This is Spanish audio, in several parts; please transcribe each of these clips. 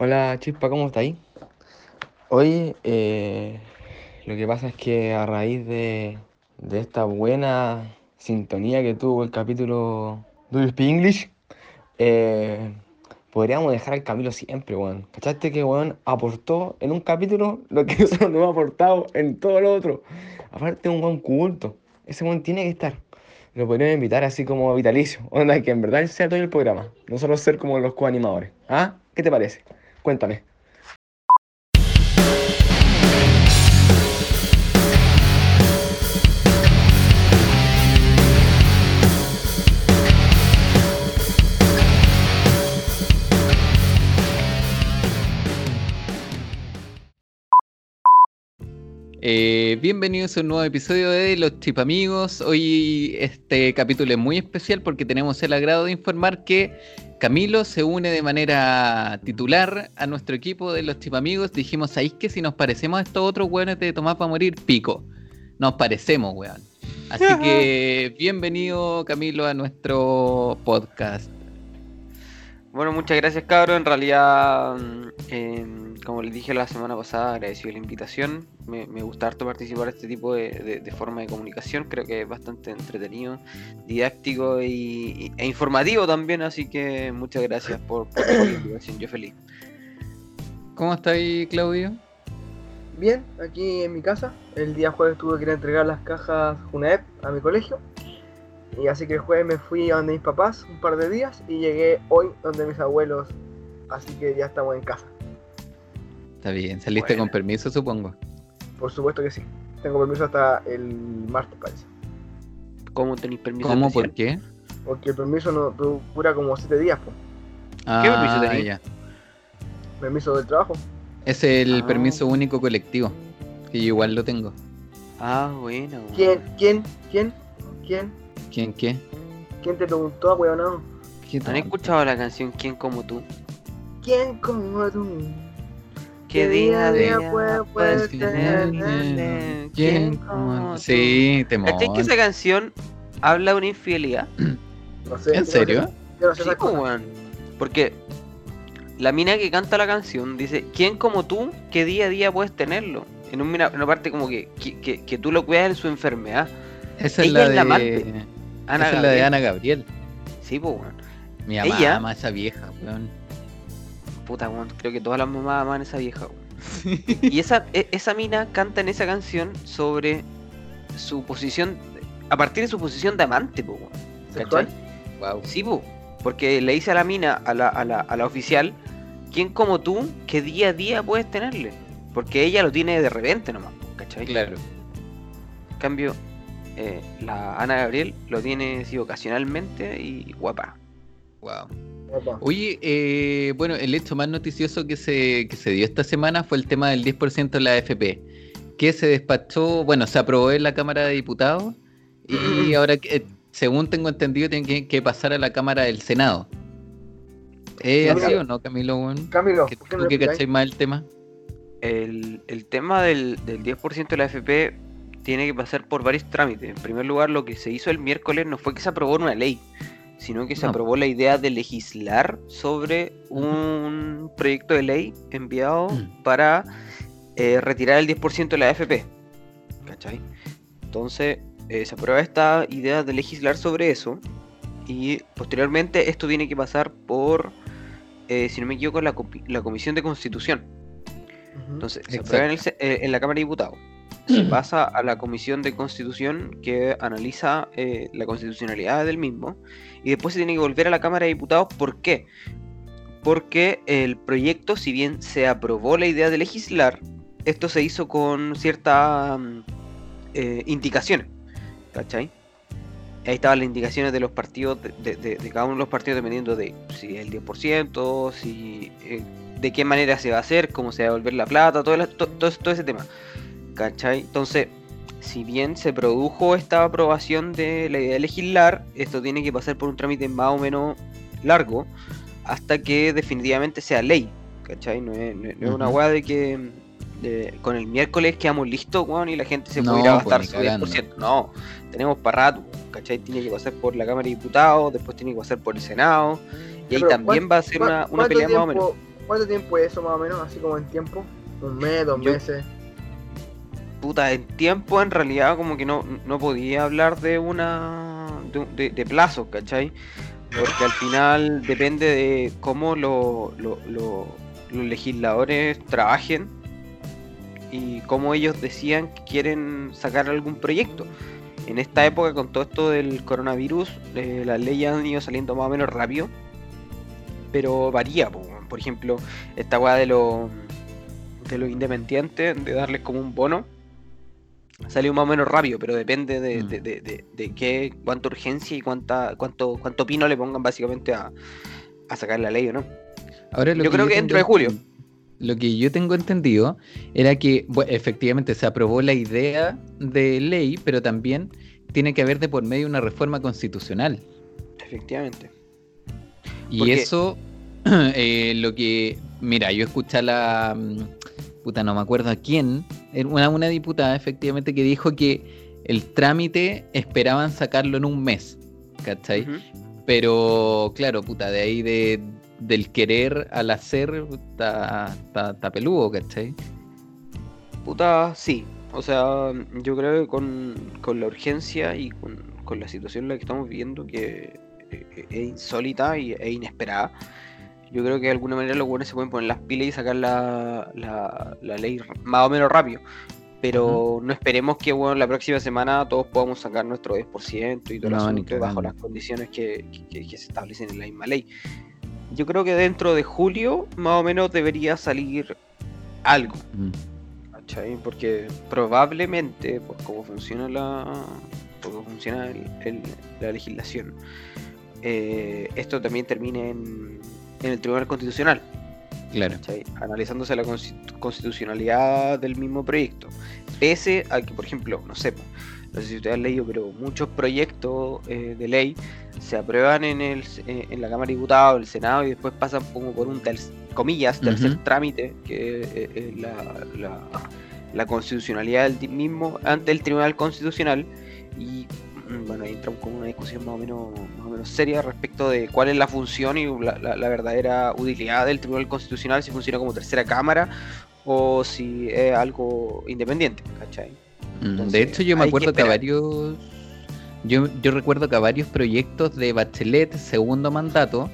Hola Chispa, ¿cómo estáis? Hoy eh, lo que pasa es que a raíz de, de esta buena sintonía que tuvo el capítulo Do You Speak English, eh, podríamos dejar al Camilo siempre, weón. ¿Cachaste que weón aportó en un capítulo lo que nosotros no hemos aportado en todo lo otro? Aparte un weón culto. Ese weón tiene que estar. Lo podríamos invitar así como vitalicio. Onda, que en verdad sea todo el programa. No solo ser como los coanimadores. ¿Ah? ¿Qué te parece? Cuéntame. Eh, bienvenidos a un nuevo episodio de Los Chipamigos. Hoy este capítulo es muy especial porque tenemos el agrado de informar que Camilo se une de manera titular a nuestro equipo de Los Chipamigos. Dijimos, ahí que si nos parecemos a estos otros weones de Tomás para morir, pico. Nos parecemos, weón. Así que bienvenido Camilo a nuestro podcast. Bueno, muchas gracias, cabro. En realidad, mm, em, como les dije la semana pasada, agradecido la invitación. Me, me gusta harto participar en este tipo de, de- de forma de comunicación. Creo que es bastante entretenido, didáctico y, y- e informativo también. Así que muchas gracias por, por la invitación. Yo feliz. ¿Cómo está ahí, Claudio? Bien, aquí en mi casa. El día jueves tuve que ir a entregar las cajas UNEP a mi colegio. Y así que el jueves me fui a donde mis papás un par de días y llegué hoy donde mis abuelos. Así que ya estamos en casa. Está bien, saliste con permiso, supongo. Por supuesto que sí. Tengo permiso hasta el martes, parece. ¿Cómo tenéis permiso? ¿Cómo? especial? ¿Por qué? Porque el permiso no du- dura como 7 días, pues. ¿Qué permiso tenés? ya. Permiso del trabajo. Es el Ah. permiso único colectivo. Que yo igual lo tengo. Ah, bueno. ¿Quién? ¿Quién? ¿Quién? ¿Quién? ¿Quién qué? ¿Quién te preguntó, weón? ¿Qué ¿Han escuchado la canción ¿Quién como tú? ¿Quién como tú? ¿Qué ¿Qué día a día día puede- puedes puede tenerle? ¿Quién? ¿Quién como- tú? Sí, te ¿Cachai que esa canción habla de una infidelidad? No sé. ¿En serio? Yo no sé Sí, pues, weón. Porque la mina que canta la canción dice, ¿quién como tú, qué día a día puedes tenerlo? En un- una, una parte como que, que, que- que tú lo cuidas en su enfermedad. Esa es Ella la es de la amante. Ana Esa es la de. Ana Gabriel. Sí, pues, weón. Mi mamá Ella- ama a esa vieja, weón. Puta, weón. Creo que todas las mamás aman a esa vieja, weón. Y esa, e- esa mina canta en esa canción sobre su posición, a partir de su posición de amante, weón. ¿Sexual? ¿Cachai? Wow. Sí, po, porque le dice a la mina, a la, a la, a la oficial, ¿quién como tú, que día a día puedes tenerle? Porque ella lo tiene de repente nomás, ¿cachai? Claro. En cambio, eh, la Ana Gabriel lo tiene sí, ocasionalmente y guapa. Wow. Oye, eh, bueno, el hecho más noticioso que se, que se dio esta semana fue el tema del 10% de la AFP, que se despachó, bueno, se aprobó en la Cámara de Diputados y ahora, que, eh, según tengo entendido, tiene que, que pasar a la Cámara del Senado. ¿Es así o no, Camilo? Camilo, ¿Que ¿por qué ¿Tú no que le cachai más el tema? El, el tema del, del 10% de la FP tiene que pasar por varios trámites. En primer lugar, lo que se hizo el miércoles no fue que se aprobó una ley, sino que se No. aprobó la idea de legislar sobre un proyecto de ley enviado Mm. para eh, retirar el 10% de la AFP. ¿Cachai? Entonces, eh, se aprueba esta idea de legislar sobre eso y posteriormente esto tiene que pasar por, eh, si no me equivoco, la, la Comisión de Constitución. Entonces, se aprueba en, el en la Cámara de Diputados. Se pasa a la Comisión de Constitución que analiza eh, la constitucionalidad del mismo. Y después se tiene que volver a la Cámara de Diputados. ¿Por qué? Porque el proyecto, si bien se aprobó la idea de legislar, esto se hizo con ciertas mm, eh, indicaciones. ¿Cachai? Ahí estaban las indicaciones de los partidos, de, de- de- cada uno de los partidos, dependiendo de si el 10%, si eh, de qué manera se va a hacer, cómo se va a devolver la plata, todo, el- to- todo, todo ese tema. ¿Cachai? Entonces, si bien se produjo esta aprobación de la idea de legislar, esto tiene que pasar por un trámite más o menos largo hasta que definitivamente sea ley. ¿Cachai? No es, no es- una weá de que de- con el miércoles quedamos listos, weón, y la gente se No, puede ir a gastar su cagando. 10%. No, tenemos para rato, ¿cachai? Tiene que pasar por la Cámara de Diputados, después tiene que pasar por el Senado, y ahí también ¿cuán- va a ser ¿Cuá- una, pelea más o menos. ¿Cuánto tiempo es eso más o menos? Así como en tiempo. Un mes, dos Yo- meses. Puta, en tiempo en realidad como que no, no podía hablar de una de, de, de plazos, ¿cachai? Porque al final depende de cómo lo- lo- lo- los legisladores trabajen y cómo ellos decían que quieren sacar algún proyecto. En esta época, con todo esto del coronavirus, eh, las leyes han ido saliendo más o menos rápido, pero varía. Por ejemplo, esta weá de los de los independientes, de darles como un bono, salió más o menos rápido, pero depende de, Mm. de, de- de- de qué, cuánta urgencia y cuánta, cuánto, cuánto pino le pongan básicamente a, a sacar la ley o no. Ahora, lo Yo creo que tengo dentro de julio. Lo que yo tengo entendido era que efectivamente se aprobó la idea de ley, pero también tiene que haber de por medio una reforma constitucional. Efectivamente. Y Porque- eso, eh, lo que. Mira, yo escuché a la. mm, Puta, no me acuerdo a quién. Una, una diputada, efectivamente, que dijo que el trámite esperaban sacarlo en un mes. ¿Cachai? Pero, claro, puta, de ahí de, del querer al hacer, está, está, está peludo, ¿cachai? Puta, sí. O sea, yo creo que con, con la urgencia y con, con la situación en la que estamos viviendo, que eh, es insólita y, e inesperada, yo creo que de alguna manera los buenos se pueden poner las pilas y sacar la, la, la ley más o menos rápido. Pero no esperemos que bueno, la próxima semana todos podamos sacar nuestro 10% y todo No, asunto bajo las condiciones que, que- que se establecen en la misma ley. Yo creo que dentro de julio más o menos debería salir algo. Mm. ¿cachai? Porque probablemente, por cómo funciona la, cómo funciona el- el- la legislación, eh, esto también termine en, en el Tribunal Constitucional, Claro. ¿cachai? analizándose la consti- constitucionalidad del mismo proyecto. Pese a que, por ejemplo, no sé, no sé si ustedes han leído, pero muchos proyectos eh, de ley se aprueban en, el, eh, en la Cámara de Diputados, el Senado, y después pasan como por un, ter- comillas, tercer trámite, que eh, eh, la, la- la constitucionalidad del mismo ante el Tribunal Constitucional. Y bueno, ahí entramos con una discusión más o menos, más o menos seria respecto de cuál es la función y la, la- la verdadera utilidad del Tribunal Constitucional, si funciona como tercera cámara o si es algo independiente, ¿cachai? Mm, Entonces, de hecho, yo me que acuerdo que, a varios. Yo, yo recuerdo que a varios proyectos de Bachelet, segundo mandato,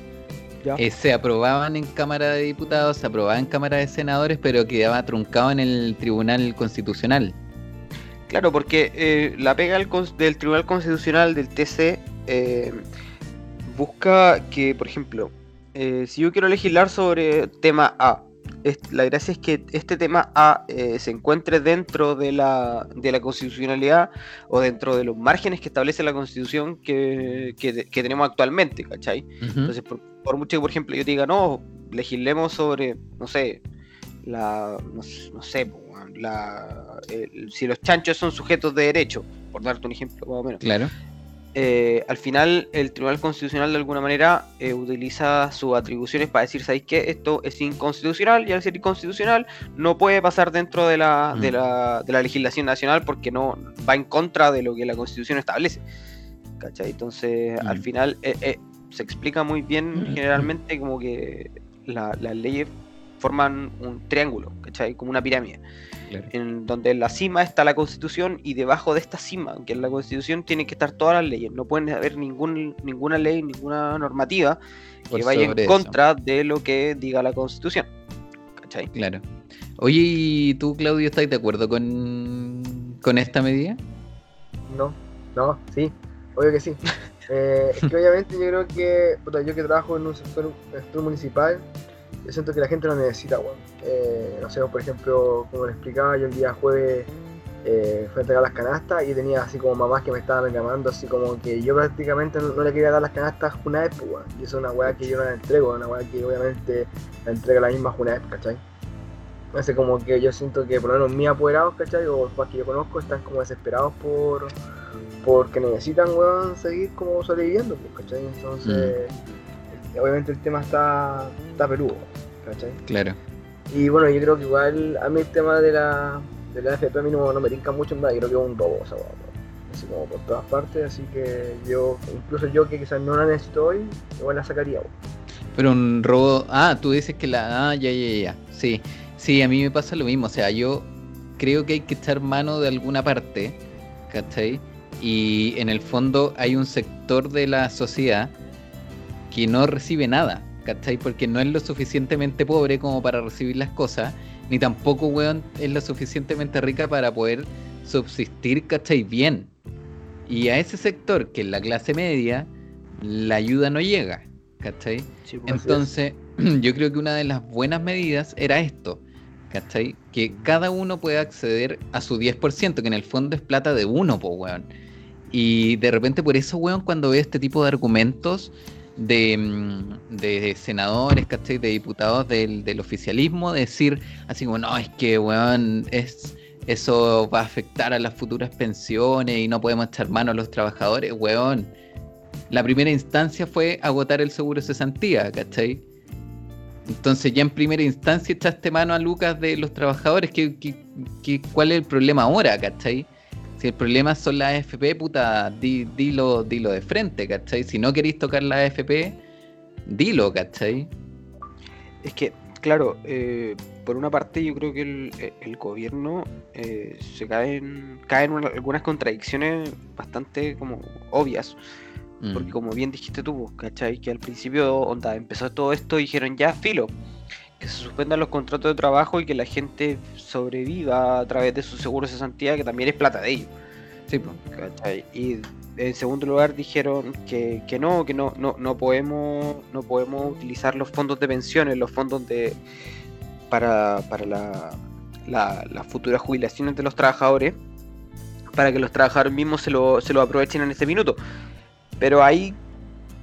eh, se aprobaban en Cámara de Diputados, se aprobaban en Cámara de Senadores, pero quedaba truncado en el Tribunal Constitucional. Claro, porque eh, la pega del, Tribunal Constitucional del TC eh, busca que, por ejemplo, eh, si yo quiero legislar sobre tema A, la gracia es que este tema A eh, se encuentre dentro de la, de la constitucionalidad o dentro de los márgenes que establece la constitución que, que- que tenemos actualmente, ¿cachai? Entonces, por, por mucho que, por ejemplo, yo te diga, no, legislemos sobre, no sé, la, no, no sé, la, el- si los chanchos son sujetos de derecho, por darte un ejemplo más o menos. Claro. Eh, al final, el Tribunal Constitucional de alguna manera eh, utiliza sus atribuciones para decir, ¿sabéis qué? Esto es inconstitucional y al ser inconstitucional no puede pasar dentro de la, de Mm. la, de la legislación nacional porque no va en contra de lo que la Constitución establece. ¿Cachai? Entonces, al Mm. final eh, eh, se explica muy bien generalmente como que la- las leyes forman un triángulo, ¿cachai? Como una pirámide claro. en donde en la cima está la constitución y debajo de esta cima, que es la constitución, tienen que estar todas las leyes. No pueden haber ningún, ninguna ley, ninguna normativa Por que vaya en eso. contra de lo que diga la constitución. ¿Cachai? Claro. Oye, ¿y tú, Claudio, estás de acuerdo con, con esta medida? No, no, sí, obvio que sí. Eh, es que obviamente yo creo que, puta, yo que trabajo en un sector, sector municipal, yo siento que la gente lo necesita, weón. Eh, no sé, por ejemplo, como les explicaba, yo el día jueves eh, fui a entregar las canastas y tenía así como mamás que me estaban reclamando, así como que yo prácticamente no, no le quería dar las canastas a Junaep, pues, weón. Y eso es una weá que yo no la entrego, una weá que obviamente la entrega la misma Junaep, ¿cachai? Entonces como que yo siento que por lo menos mis apoderados, ¿cachai? O los que yo conozco están como desesperados por porque necesitan, weón, seguir como sobreviviendo, pues, ¿cachai? Entonces, este, obviamente el tema está, está peludo, ¿cachai? Claro. Y bueno, yo creo que igual a mí el tema de la, de la FP a mí no, no me tinca mucho en verdad, yo creo que es un robo, o sea, weón, así como por todas partes, así que yo, incluso yo que quizás no la necesito hoy, igual la sacaría, weón. Pero un robo. Ah, tú dices que la. Ah, ya, ya, ya. Sí. Sí, a mí me pasa lo mismo. O sea, yo creo que hay que echar mano de alguna parte. ¿Cachai? Y en el fondo hay un sector de la sociedad que no recibe nada. ¿Cachai? Porque no es lo suficientemente pobre como para recibir las cosas. Ni tampoco, weón, es lo suficientemente rica para poder subsistir, ¿cachai? Bien. Y a ese sector, que es la clase media, la ayuda no llega. ¿Cachai? Sí, pues, Entonces, yo creo que una de las buenas medidas era esto, ¿cachai? Que cada uno pueda acceder a su 10%, que en el fondo es plata de uno, po, weón. Y de repente por eso, weón, cuando veo este tipo de argumentos de, mm, de senadores, ¿cachai? De diputados del, oficialismo, decir así como, no, es que, weón, es... Eso va a afectar a las futuras pensiones y no podemos echar mano a los trabajadores, weón la primera instancia fue agotar el seguro de cesantía, ¿cachai? Entonces ya en primera instancia echaste mano a Lucas de los trabajadores, ¿qué, qué, qué- cuál es el problema ahora, cachai? Si el problema son las AFP, puta, di- dilo, dilo de frente, ¿cachai? Si no queréis tocar las AFP, dilo, ¿cachai? Es que, claro, eh, por una parte yo creo que el, el gobierno eh, se cae en, cae en una- algunas contradicciones bastante como obvias. Mm, Porque como bien dijiste tú, ¿cachai? Que al principio, onda, empezó todo esto y dijeron ya, filo, que se suspendan los contratos de trabajo y que la gente sobreviva a través de su seguro de cesantía, que también es plata de ellos, sí. ¿cachai? Y en segundo lugar dijeron que, que no, que no, no, no podemos, no podemos utilizar los fondos de pensiones, los fondos de para, para la, la- las futuras jubilaciones de los trabajadores, para que los trabajadores mismos se lo, se lo aprovechen en este minuto. Pero ahí,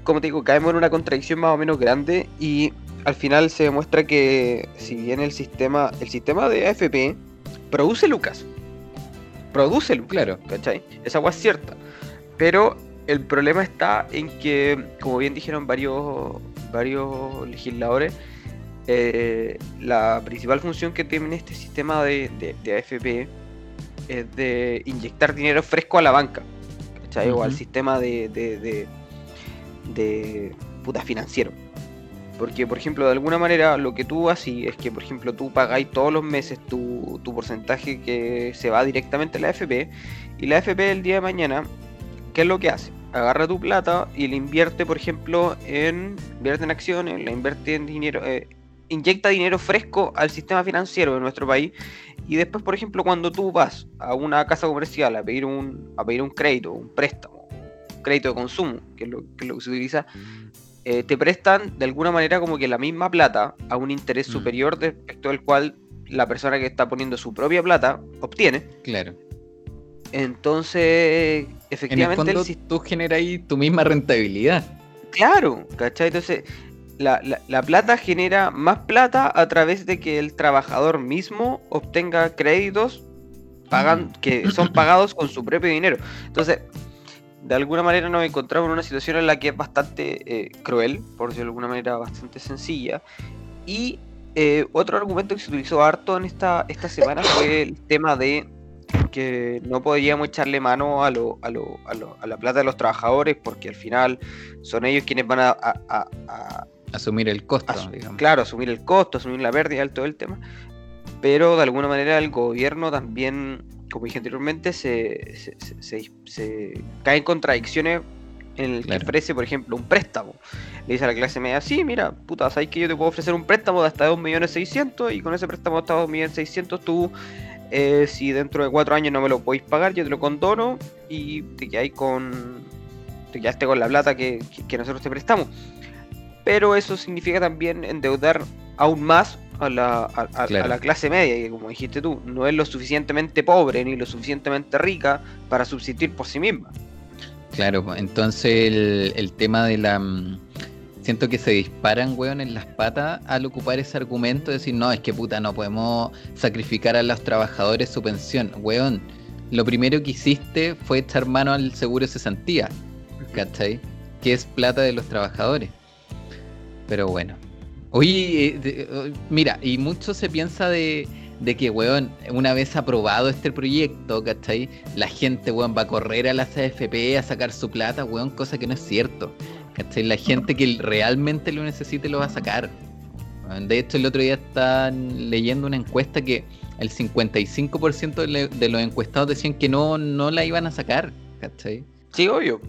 como te digo, caemos en una contradicción más o menos grande y al final se demuestra que si bien el sistema, el sistema de AFP produce lucas, produce lucas, Claro. ¿cachai? Esa agua es cierta. Pero el problema está en que, como bien dijeron varios, varios legisladores, eh, la principal función que tiene este sistema de, de- de AFP es de inyectar dinero fresco a la banca, ¿cachai? O al sistema de, de, de, de puta financiero. Porque, por ejemplo, de alguna manera lo que tú haces es que, por ejemplo, tú pagáis todos los meses tu, tu porcentaje que se va directamente a la AFP y la AFP el día de mañana, ¿qué es lo que hace? Agarra tu plata y la invierte, por ejemplo, en, invierte en acciones, la invierte en dinero, eh, inyecta dinero fresco al sistema financiero de nuestro país y después, por ejemplo, cuando tú vas a una casa comercial a pedir un, a pedir un crédito, un préstamo, un crédito de consumo, que es lo que, es lo que se utiliza, eh, te prestan de alguna manera como que la misma plata a un interés Mm. superior respecto al cual la persona que está poniendo su propia plata obtiene. Claro. Entonces, En el efectivamente, el fondo, sis- tú generas ahí tu misma rentabilidad. claro, ¿cachai? Entonces, la, la- la plata genera más plata a través de que el trabajador mismo obtenga créditos pagan, Mm. que son pagados con su propio dinero. Entonces, de alguna manera nos encontramos en una situación en la que es bastante eh, cruel, por decirlo de alguna manera bastante sencilla. Y eh, otro argumento que se utilizó harto en esta, esta semana fue el tema de que no podíamos echarle mano a, lo, a, lo- a, lo- a la plata de los trabajadores porque al final son ellos quienes van a, a- Asumir el costo, digamos. claro, asumir el costo, asumir la pérdida, todo el tema. Pero de alguna manera el gobierno también, como dije anteriormente, se, se, se- se- se cae en contradicciones en el Claro. que ofrece, por ejemplo, un préstamo. Le dice a la clase media, sí, mira, puta, sabes que yo te puedo ofrecer un préstamo de hasta 2.600.000 y con ese préstamo de hasta 2.600.000 tú, eh, si dentro de cuatro años no me lo podéis pagar, yo te lo condono y te quedáis con, te quedaste con la plata que, que- que nosotros te prestamos pero eso significa también endeudar aún más a la, a, a- la clase media, que como dijiste tú, no es lo suficientemente pobre ni lo suficientemente rica para subsistir por sí misma. Claro, entonces el, el tema de la... mm, Siento que se disparan, weón, en las patas al ocupar ese argumento de decir, no, es que puta, no podemos sacrificar a los trabajadores su pensión. Weón, lo primero que hiciste fue echar mano al seguro de cesantía, ¿cachai? Que es plata de los trabajadores. Pero bueno. Oye, eh, eh, mira, y mucho se piensa de, que, weón, una vez aprobado este proyecto, ¿cachai? La gente, weón, va a correr a las AFP a sacar su plata, weón, cosa que no es cierto. ¿Cachai? La gente que realmente lo necesite lo va a sacar. De hecho, el otro día estaban leyendo una encuesta que el 55% de, los encuestados decían que no, no la iban a sacar. ¿Cachai? Sí, obvio.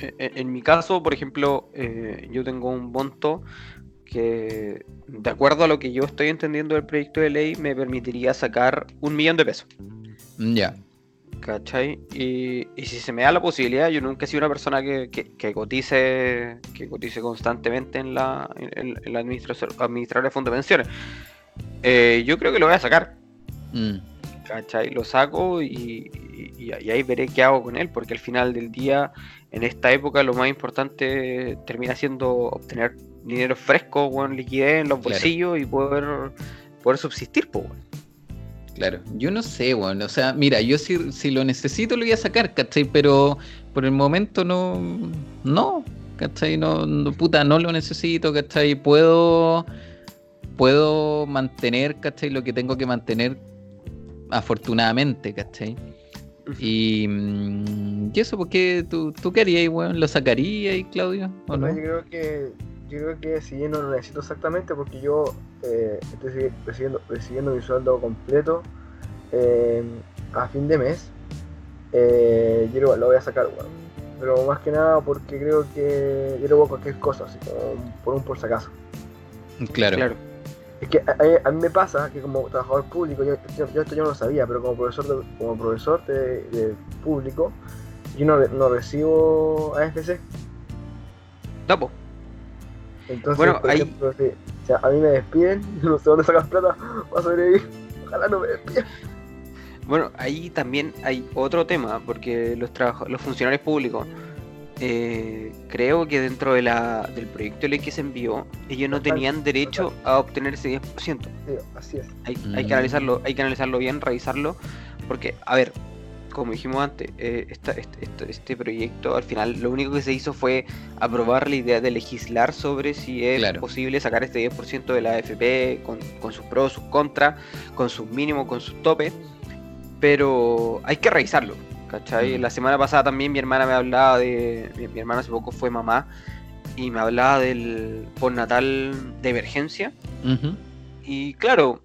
E- e- En mi caso, por ejemplo, eh, yo tengo un monto que, de acuerdo a lo que yo estoy entendiendo del proyecto de ley, me permitiría sacar un millón de pesos. Mm, Ya. ¿Cachai? Y, y si se me da la posibilidad, yo nunca he sido una persona que, que- que cotice que cotice constantemente en la, en, en la administración, administradora de fondos de pensiones. Eh, yo creo que lo voy a sacar. Mm, ¿Cachai? Lo saco y, y- y ahí veré qué hago con él, porque al final del día, en esta época, lo más importante termina siendo obtener dinero fresco, weón, liquidez en los Claro. bolsillos y poder, poder subsistir, pues, weón. Claro, yo no sé, bueno, o sea, mira, yo si, si lo necesito lo voy a sacar, ¿cachai? Pero por el momento no, no, ¿cachai? No, no, puta, no lo necesito, ¿cachai? Puedo, puedo mantener, ¿cachai? Lo que tengo que mantener afortunadamente, ¿cachai? Y, mm, ¿y eso porque tú, tú qué harías, weón? ¿Lo sacarías, Claudio? ¿O no? Yo creo que yo creo que si bien no lo necesito exactamente porque yo eh, estoy recibiendo, recibiendo mi sueldo completo eh, a fin de mes, eh, yo lo, lo voy a sacar, weón. Pero más que nada porque creo que yo le voy a cualquier cosa, así como por un por si acaso. Claro, Claro. Es que a, mí me pasa que como trabajador público, yo, yo- yo esto yo no lo sabía, pero como profesor de, como profesor de, de público, yo no, no recibo AFC. No. Entonces, Bueno, por ahí- ejemplo, si, si a mí me despiden, no sé dónde sacar plata para sobrevivir. Ojalá no me despidan. Bueno, ahí también hay otro tema, porque los, los funcionarios públicos, eh, creo que dentro de la, del proyecto de ley que se envió, ellos no tenían derecho a obtener ese 10%. Sí, así es. Hay, hay Mm. que analizarlo, hay que analizarlo bien, revisarlo, porque, a ver, como dijimos antes, eh, esta- este, este- este proyecto al final lo único que se hizo fue aprobar la idea de legislar sobre si es Claro. posible sacar este 10% de la AFP con, con sus pros, sus contras, con sus mínimos, con sus topes, pero hay que revisarlo. ¿cachai? Mm. La semana pasada también mi hermana me hablaba de. Mi, mi hermana hace poco fue mamá y me hablaba del postnatal de emergencia. Y claro,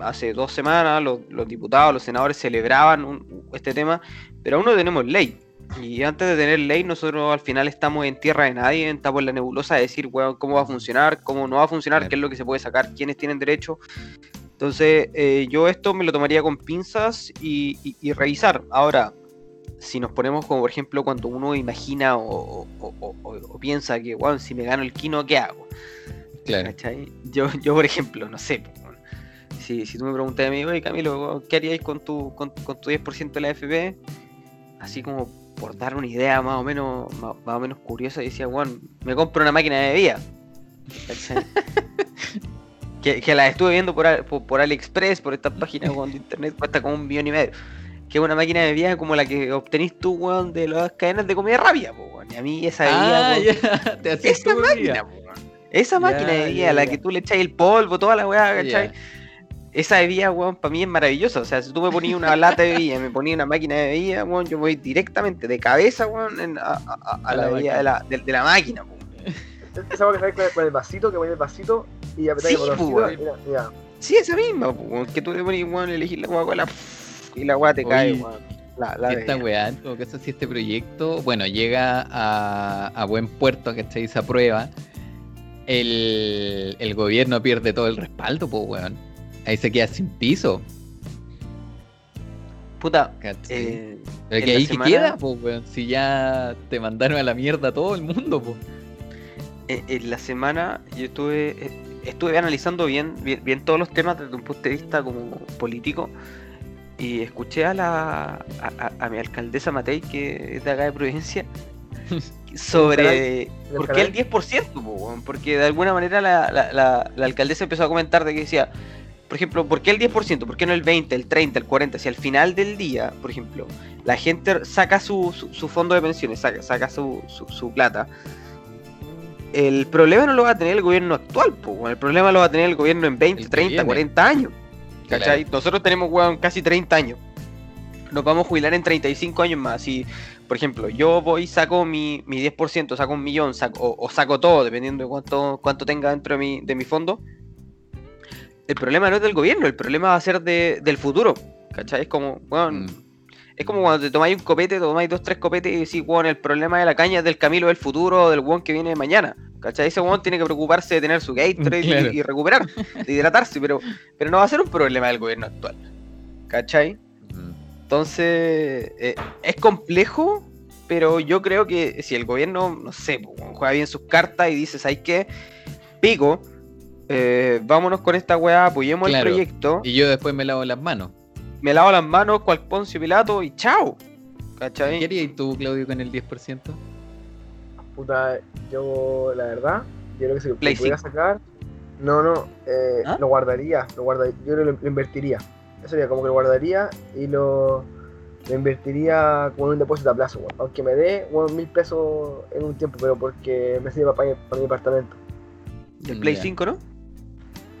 hace dos semanas los, los diputados, los senadores celebraban un- este tema, pero aún no tenemos ley. Y antes de tener ley, nosotros al final estamos en tierra de nadie, estamos en la nebulosa de decir, weón, cómo va a funcionar, cómo no va a funcionar, qué es lo que se puede sacar, quiénes tienen derecho. Entonces, eh, yo esto me lo tomaría con pinzas y, y- y revisar. Ahora, si nos ponemos como, por ejemplo, cuando uno imagina o, o- o- o- o piensa que, weón, si me gano el kino, ¿qué hago? Claro. Yo, yo, por ejemplo, no sé. Si, si tú me preguntas a mí, oye Camilo, ¿qué haríais con tu, con, con tu 10% de la FP? Así como por dar una idea más o menos, más, más o menos curiosa, decía, Juan, me compro una máquina de bebida. Que, que la estuve viendo por, por, por AliExpress, por estas páginas de internet, cuesta como un millón y medio. Que es una máquina de bebida como la que obtenís tú, weón, de las cadenas de comida rápida, weón. Y a mí esa bebida, Ah, ya, te esa máquina. Esa máquina de bebida, la que tú le echáis el polvo, toda la weá, ¿cachai? Esa bebida, weón, para mí es maravillosa. O sea, si tú me ponías una lata de bebida me ponías una máquina de bebida, weón, yo voy directamente de cabeza, weón, en- a, a- a- a A la la bebida de la, de, de la máquina, weón. Esa agua que con el, con el vasito, que pone el vasito y apretáis Sí, el pues, weón. Sí, esa misma, po, weón, que tú le pones, weón, elegir la Coca-Cola y la weá te cae, weón. La, la esta weá, en todo caso, si este proyecto, bueno, llega a, a buen puerto, ¿cachai? Se aprueba, el, el gobierno pierde todo el respaldo, pues, weón. Ahí se queda sin piso, Puta, eh, Pero que ahí semana- que queda, pues, weón. Si ya te mandaron a la mierda a todo el mundo, pues. en, en la semana yo estuve estuve analizando bien, bien bien todos los temas desde un punto de vista como político y escuché a la a, a- a mi alcaldesa Matei que es de acá de Providencia sobre ¿Del por qué el canal? 10% po, weón? porque de alguna manera la, la- la- la alcaldesa empezó a comentar de que decía por ejemplo, ¿por qué el 10%? ¿Por qué no el 20, el 30, el 40? Si al final del día, por ejemplo, la gente saca su, su- su fondo de pensiones, saca, saca su, su- plata, el problema no lo va a tener el gobierno actual, po, el problema lo va a tener el gobierno en 20, El que 30, viene. 40 años. ¿Cachai? Claro. Nosotros tenemos, weón, casi 30 años. Nos vamos a jubilar en 35 años más. Y por ejemplo, yo voy, saco mi, mi 10%, saco un millón, saco, o, o saco todo, dependiendo de cuánto, cuánto tenga dentro de mi, de mi fondo. El problema no es del gobierno, el problema va a ser de- del futuro. ¿Cachai? Es como, bueno, Mm. es como cuando te tomáis un copete, tomáis dos, tres copetes y decís, bueno, el problema de la caña es del Camilo del futuro del weón que viene mañana. ¿Cachai? Ese weón tiene que preocuparse de tener su Gatorade y- Claro. y, recuperar, de hidratarse, pero, pero no va a ser un problema del gobierno actual. ¿Cachai? Mm. Entonces, eh, es complejo, pero yo creo que si el gobierno, no sé, po, juega bien sus cartas y dice, ¿sabes qué? Pico, eh, vámonos con esta weá, apoyemos Claro. el proyecto, Y yo después me lavo las manos. me lavo las manos cual Poncio Pilato y chao. ¿Qué ¿Cachai? harías tú, Claudio, con el 10%? Puta, yo la verdad, yo creo que si lo pudiera sacar, no, no, eh, ¿Ah? lo guardaría, lo guardaría, yo creo que lo, lo invertiría. Eso sería como que lo guardaría y lo, lo invertiría como en un depósito a plazo, weón. aunque me dé weón, mil pesos en un tiempo, pero porque me sirve para, para mi departamento. El Play Ya. 5, ¿no?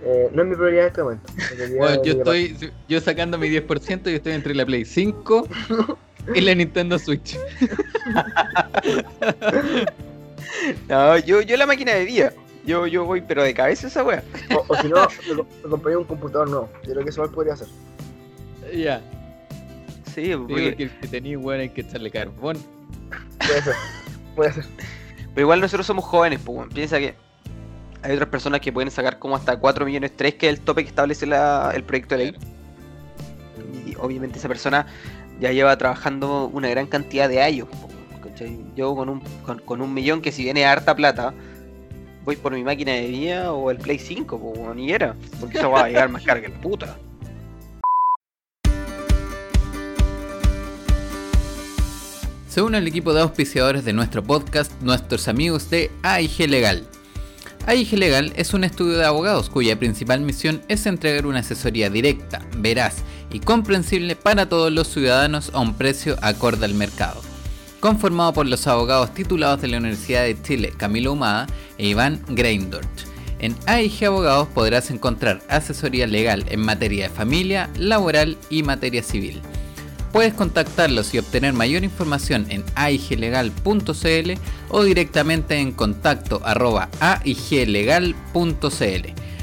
Eh, no es mi prioridad en este momento. Bueno, yo estoy yo sacando mi 10% y estoy entre la Play 5 y la Nintendo Switch. No, yo, yo la máquina de día. Yo, yo voy, pero de cabeza esa weá. O, o si no, me, co- me compraría un computador nuevo. Yo creo que eso podría hacer. Ya. Sí, Digo porque- que el que tenía, bueno, hay que echarle carbón. Puede ser. Puede ser. pero igual nosotros somos jóvenes, pues, weón. Piensa que hay otras personas que pueden sacar como hasta 4 millones 3, que es el tope que establece la- el proyecto de ley. Y obviamente esa persona ya lleva trabajando una gran cantidad de años. Yo con un, con, con un millón que si viene harta plata, voy por mi máquina de día o el Play 5, po, ni era. Porque eso va a llegar más carga el puta. Se une al equipo de auspiciadores de nuestro podcast nuestros amigos de AIG Legal. AIG Legal es un estudio de abogados cuya principal misión es entregar una asesoría directa, veraz y comprensible para todos los ciudadanos a un precio acorde al mercado. Conformado por los abogados titulados de la Universidad de Chile, Camilo Humada e Iván Greindort. En AIG Abogados podrás encontrar asesoría legal en materia de familia, laboral y materia civil. Puedes contactarlos y obtener mayor información en aiglegal.cl o directamente en contacto aiglegal.cl.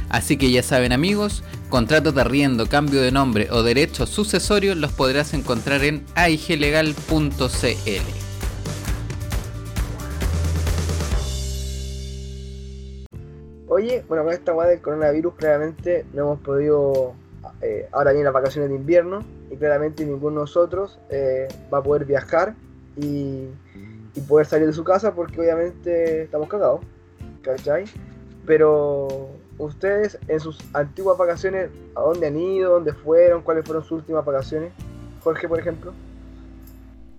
Así que ya saben amigos, contratos de arriendo, cambio de nombre o derechos sucesorios los podrás encontrar en aiglegal.cl. Oye, bueno, con esta weá del coronavirus, claramente no hemos podido. Eh, ahora vienen las vacaciones de invierno y claramente ninguno de nosotros eh, va a poder viajar y, poder salir de su casa porque obviamente estamos cagados, ¿cachai? Pero ustedes en sus antiguas vacaciones, ¿a dónde han ido? ¿Dónde fueron? ¿Cuáles fueron sus últimas vacaciones? Jorge, por ejemplo.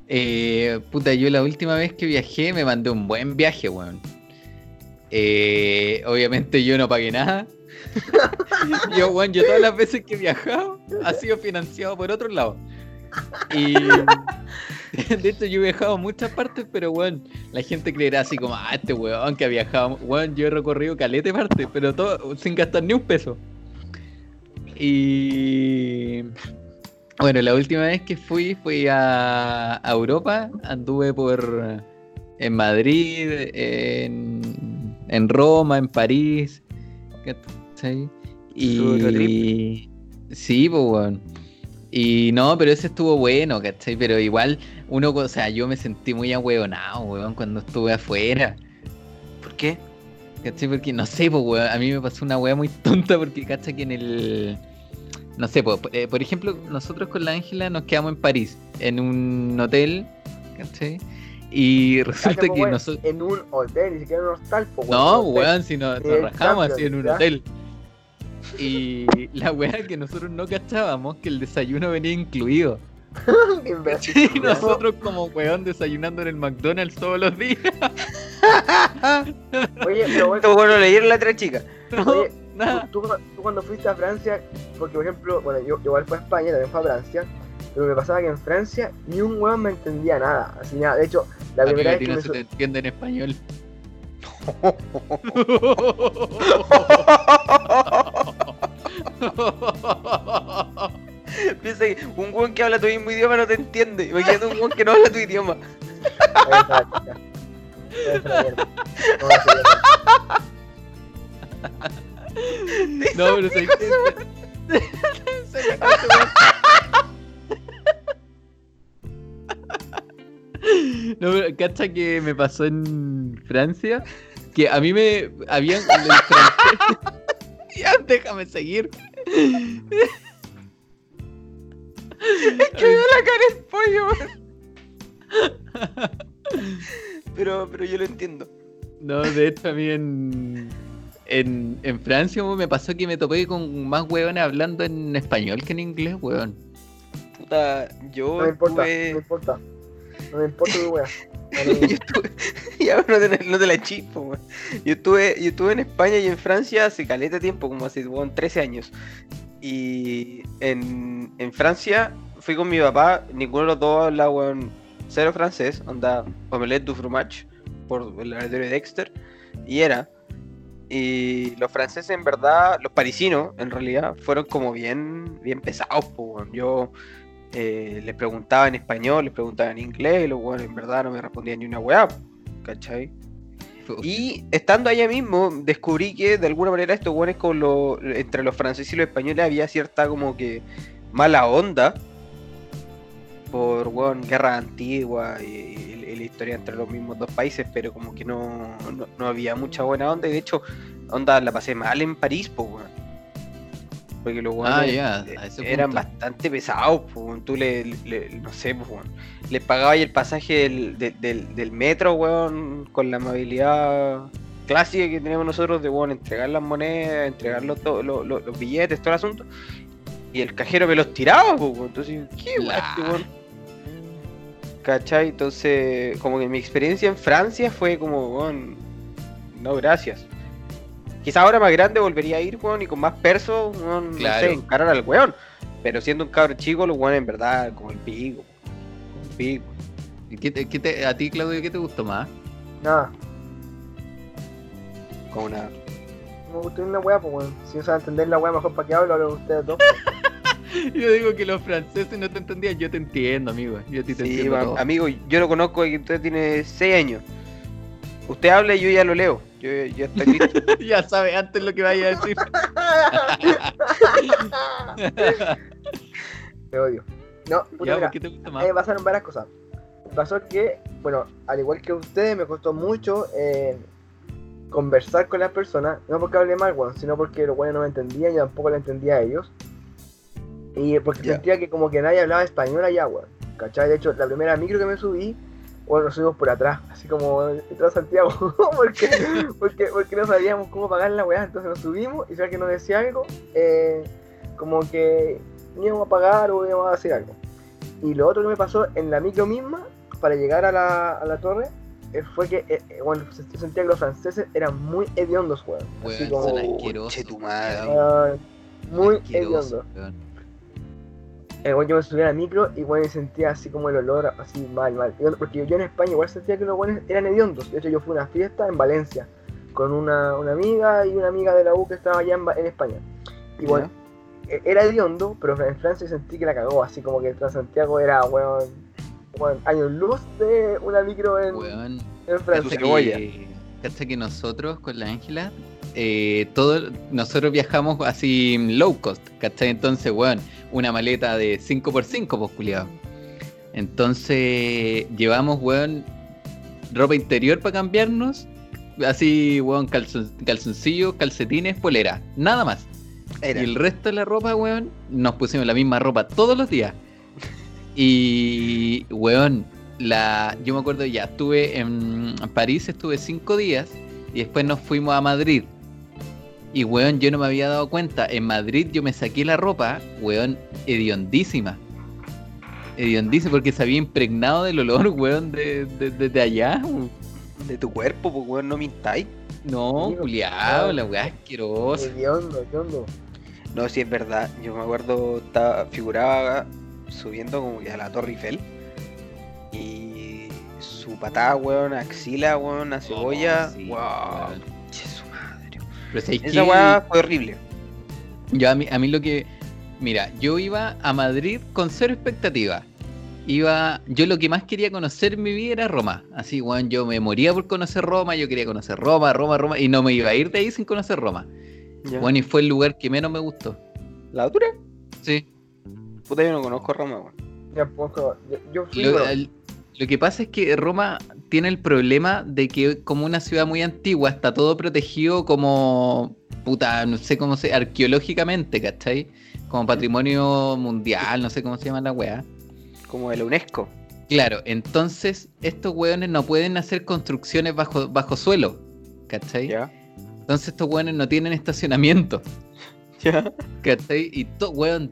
Eh, puta, yo la última vez que viajé me mandé un buen viaje, weón. Eh, obviamente yo no pagué nada. Yo, yo todas las veces que he viajado ha sido financiado por otro lado. Y de hecho yo he viajado a muchas partes, pero weón, la gente creerá así como, ah, este weón que ha viajado, weón, yo he recorrido calete partes, pero todo sin gastar ni un peso. Y bueno, la última vez que fui, fui a, a Europa, anduve por en Madrid, en, en Roma, en París, ¿cachai? Y sí, pues weón. Y no, pero ese estuvo bueno, ¿cachai? Pero igual, uno, o sea, yo me sentí muy ahueonado, weón, cuando estuve afuera. ¿Por qué? ¿Cachai? Porque no sé, pues, weón, a mí me pasó una weá muy tonta porque, ¿cachai? Que en el. No sé, pues, eh, por ejemplo, nosotros con la Ángela nos quedamos en París, en un hotel, ¿cachai? Y resulta Cállate, que weón, nosotros. En un hotel, ni siquiera en un hostal, po, No, hotel. weón, si nos, nos rajamos así en un ¿ya? Y la weá que nosotros no cachábamos, que el desayuno venía incluido. Y nosotros como weón desayunando en el McDonald's todos los días. Oye, pero bueno, bueno leyeron la otra chica. No, Oye, nada. tú, tú- tú cuando fuiste a Francia, porque por ejemplo, bueno, yo igual fui a España, también fui a Francia, pero me pasaba que en Francia ni un weón me entendía nada, así nada. De hecho, la Amigo, primera a vez que no me se te entiende en español. Piensa que un weón que habla tu mismo idioma no te entiende. Imagínate un weón que no habla tu idioma. No, pero. Se. No, pero cacha que me pasó en Francia. Que a mí me habían. ya, déjame seguir. Es que veo la cara del pollo, weón. Pero, pero yo lo entiendo. No, de hecho a mí en, en, en Francia me pasó que me topé con más hueones hablando en español que en inglés, weón. Puta, yo No me importa, no me importa. No me importa tu yo estuve. Ya, no te, no te la chispo, weón. Yo estuve, yo estuve en España y en Francia hace caleta tiempo, como hace weón, 13 años. Y en, en Francia fui con mi papá, ninguno de los dos habla, weón, cero francés, onda omelette du fromage, por el laboratorio de Dexter, y era. Y los franceses, en verdad, los parisinos, en realidad, fueron como bien, bien pesados. Yo eh, les preguntaba en español, les preguntaba en inglés, y los weones en verdad no me respondían ni una weá, ¿cachai? Y estando allá mismo, descubrí que de alguna manera estos weones con lo, entre los franceses y los españoles había cierta como que mala onda por weón, guerra antigua y, y- y la historia entre los mismos dos países, pero como que no, no, no había mucha buena onda, y de hecho, onda la pasé mal en París, pues weón. Porque los Ah, weones ya, eh, a ese eran bastante pesados, pues tú le, le- no sé, pues les pagabas el pasaje del, del- del- del metro, weón, con la amabilidad clásica que tenemos nosotros de, weón, entregar las monedas, entregar los, to- lo- lo- los billetes, todo el asunto. Y el cajero me los tiraba, pues. Entonces, ¿qué, weón, este? ¿Cachai? Entonces, como que mi experiencia en Francia fue como, no, gracias. Quizá ahora más grande volvería a ir, weón, y con más perso, weón, no sé, encarar al weón. Pero siendo un cabro chico, los weones en verdad, como el pico. como el pico. ¿Y qué te- qué te- ¿A ti, Claudio, qué te gustó más? Nada. Como una. No me gustó una wea, pues weón. Si no saben entender la wea, mejor para que hablo, hablo con ustedes dos. Yo digo que los franceses no te entendían, yo te entiendo, amigo. Yo a ti te Sí, entiendo amigo, yo lo conozco y usted tiene 6 años. Usted habla y yo ya lo leo. Yo ya estoy listo. ya sabes antes lo que vaya a decir. Te odio. No, puta, ya, mira, ¿por qué te gusta a más? pasaron varias cosas. Pasó que, bueno, al igual que ustedes, me costó mucho eh, conversar con las personas. No porque hable mal, weón, sino porque los weones no me entendían, yo tampoco le entendía a ellos. Y porque sentía que como que nadie hablaba español allá, weón. ¿Cachai? De hecho, la primera micro que me subí, bueno, nos subimos por atrás, así como detrás de Santiago, porque, porque, porque no sabíamos cómo pagar la weá, entonces nos subimos y si alguien nos decía algo, eh, como que íbamos a pagar o íbamos a hacer algo. Y lo otro que me pasó en la micro misma, para llegar a la, a la torre, eh, fue que, eh, bueno, se- yo sentía que los franceses eran muy hediondos, weón. Así Weón, como, son asquerosos. tu madre. muy hediondos. Eh, bueno, yo me subí a la micro y bueno, sentía así como el olor, así mal, mal. Yo- Porque yo en España igual sentía que los buenos eran hediondos. De hecho, yo fui a una fiesta en Valencia con una, una amiga y una amiga de la U que estaba allá en, en España. Y bueno, eh, era hediondo, pero en Francia sentí que la cagó, así como que el Transantiago era, weón, weón, años luz de una micro en, en Francia. Cebolla. que, cacha que nosotros con la Ángela, eh, todo, nosotros viajamos así low cost, ¿cachai? Entonces, weón, una maleta de 5x5, pues culiado. Entonces, llevamos, weón, ropa interior para cambiarnos, así, weón, calzon- calzoncillos, calcetines, polera, nada más. Era. Y el resto de la ropa, weón, nos pusimos la misma ropa todos los días. Y, weón, la, yo me acuerdo ya, estuve en París, estuve cinco días y después nos fuimos a Madrid. Y, weón, yo no me había dado cuenta. En Madrid yo me saqué la ropa, weón, hediondísima. Hediondísima porque se había impregnado del olor, weón, de, de, de- de allá. De tu cuerpo, pues weón, no mintáis. No, culiado, la weá asquerosa. Hediondo, hediondo. No, sí es verdad. Yo me acuerdo, estaba, figuraba subiendo como que a la Torre Eiffel. Y su patada, weón, axila, weón, a cebolla. Oh, sí, wow. weón. Pero ¿sabes Esa weá fue horrible. Yo a mí, a mí lo que. Mira, yo iba a Madrid con cero expectativa. iba. Yo lo que más quería conocer en mi vida era Roma. Así, weón, yo me moría por conocer Roma, yo quería conocer Roma, Roma, Roma, y no me iba a ir de ahí sin conocer Roma. Ya. Bueno, y fue el lugar que menos me gustó. ¿La altura? Sí. Puta, yo no conozco Roma, weón. Ya, pues, yo, yo fui, Lo, bueno, el- lo que pasa es que Roma tiene el problema de que como una ciudad muy antigua está todo protegido como puta, no sé cómo se, arqueológicamente, ¿cachai? Como patrimonio mundial, no sé cómo se llama la weá. Como de la UNESCO. Claro, entonces estos weones no pueden hacer construcciones bajo, bajo suelo, ¿cachai? Ya. Entonces estos weones no tienen estacionamiento, Ya. ¿cachai? Y to, weón,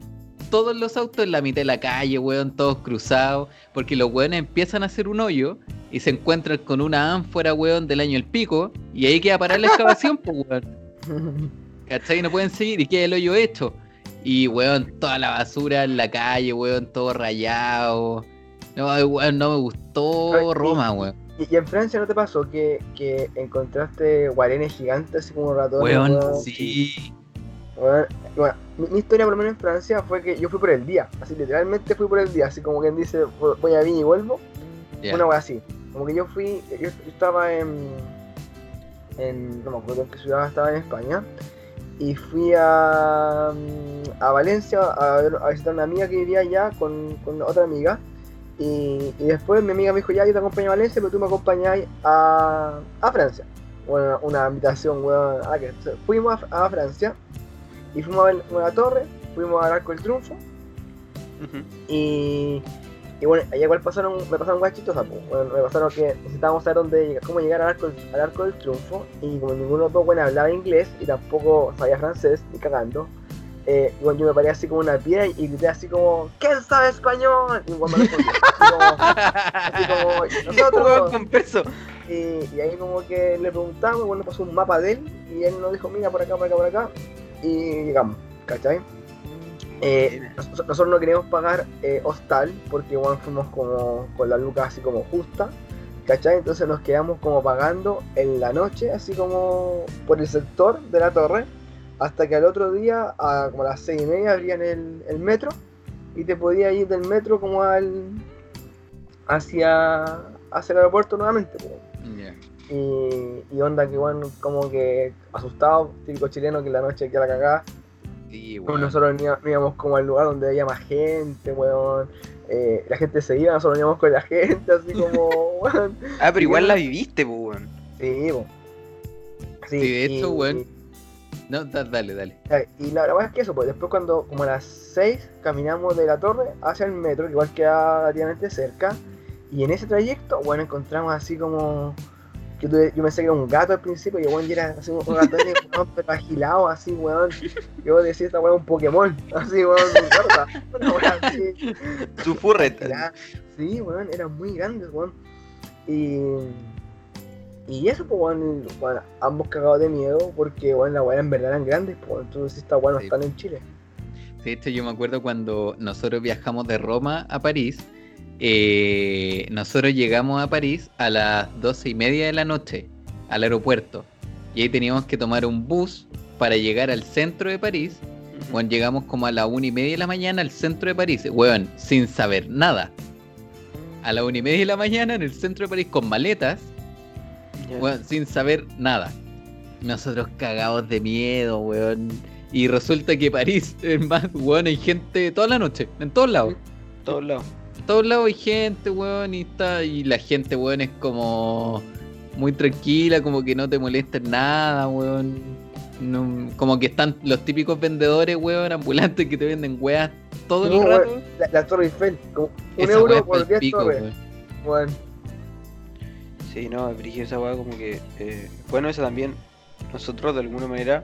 todos los autos en la mitad de la calle, weón, todos cruzados, porque los weones empiezan a hacer un hoyo y se encuentran con una ánfora, weón, del año el pico, y ahí queda parar la excavación, pues, weón. ¿Cachai? No pueden seguir y queda el hoyo hecho. Y, weón, toda la basura en la calle, weón, todo rayado. No, weón, no me gustó Roma, weón. ¿Y, y en Francia no te pasó que, que encontraste guarenes gigantes así como ratones? Weón, weón? sí. Weón, bueno, mi, mi historia por lo menos en Francia fue que yo fui por el día, así literalmente fui por el día, así como quien dice voy a Viña y vuelvo, una wea así. Como que yo fui, yo, estaba en, en, no me acuerdo en qué ciudad estaba en España, y fui a, a Valencia a, a visitar a una amiga que vivía allá con, con otra amiga, y, y después mi amiga me dijo, ya yo te acompaño a Valencia, pero tú me acompañás a, a Francia. Bueno, una invitación, weón, que fuimos a, a Francia y fuimos a ver una torre, fuimos al Arco del Triunfo y, y bueno, allá igual pasaron, me pasaron pues. Bueno, me pasaron que necesitábamos saber dónde cómo llegar al arco, al arco del triunfo y como ninguno de los dos bueno, hablaba inglés y tampoco sabía francés, ni cagando. Eh, y bueno, yo me paré así como una piedra y grité así como ¿Quién sabe español? Y bueno, me así como, así como nosotros con peso. y, y ahí como que le preguntamos, y bueno, pasó un mapa de él y él nos dijo, mira por acá, por acá, por acá y llegamos, ¿cachai? Eh, nos- nosotros no queríamos pagar eh, hostal porque bueno, fuimos como con la luca así como justa, ¿cachai? Entonces nos quedamos como pagando en la noche, así como por el sector de la torre, hasta que al otro día, a como a las seis y media, abrían el, el metro y te podías ir del metro como al hacia, hacia el aeropuerto nuevamente. pues. Y, y onda que bueno, como que asustado, típico chileno que en la noche queda la cagada. Sí, weón. nosotros íbamos- como al lugar donde había más gente, weón. Eh, la gente se iba, nosotros íbamos con la gente, así como, weón. Ah, pero igual la viviste, weón. Sí, po. Sí, Sí, de hecho, weón. No, da- dale, dale. Y la verdad es que eso, pues después cuando, como a las 6, caminamos de la torre hacia el metro, que igual queda relativamente cerca, y en ese trayecto, bueno, encontramos así como... Que tú- yo pensé que era un gato al principio, y bueno, y era así un gato weón, pero agilado, así, weón. Yo decía, esta weón es un Pokémon, así, weón, gorda. Una así. Su furret. Era- Sí, weón, eran muy grandes, weón. Y, y eso, pues, weón, weón, ambos cagados de miedo porque, weón, las weas en verdad eran grandes, pues, entonces estas weas no Sí. están en Chile. De hecho, yo me acuerdo cuando nosotros viajamos de Roma a París. Eh, nosotros llegamos a París a las doce y media de la noche al aeropuerto. Y ahí teníamos que tomar un bus para llegar al centro de París. Bueno, llegamos como a la una y media de la mañana al centro de París. Weón, sin saber nada. A la una y media de la mañana en el centro de París con maletas. Weón, sin saber nada. Nosotros cagados de miedo, weón. Y resulta que París es más, weón, hay gente toda la noche, en todos lados. Todos lados. Todos lados hay gente, weón, y está, y la gente, weón, es como muy tranquila, como que no te molesta en nada, weón. No- como que están los típicos vendedores, weón, ambulantes que te venden weas todo No, el rato. La, la Torre Eiffel, como un Esa wea euro por pa'l 10 pico, torres. weón. Weón. Sí, no, brillo esa weá como que. eh, bueno, eso también. Nosotros de alguna manera,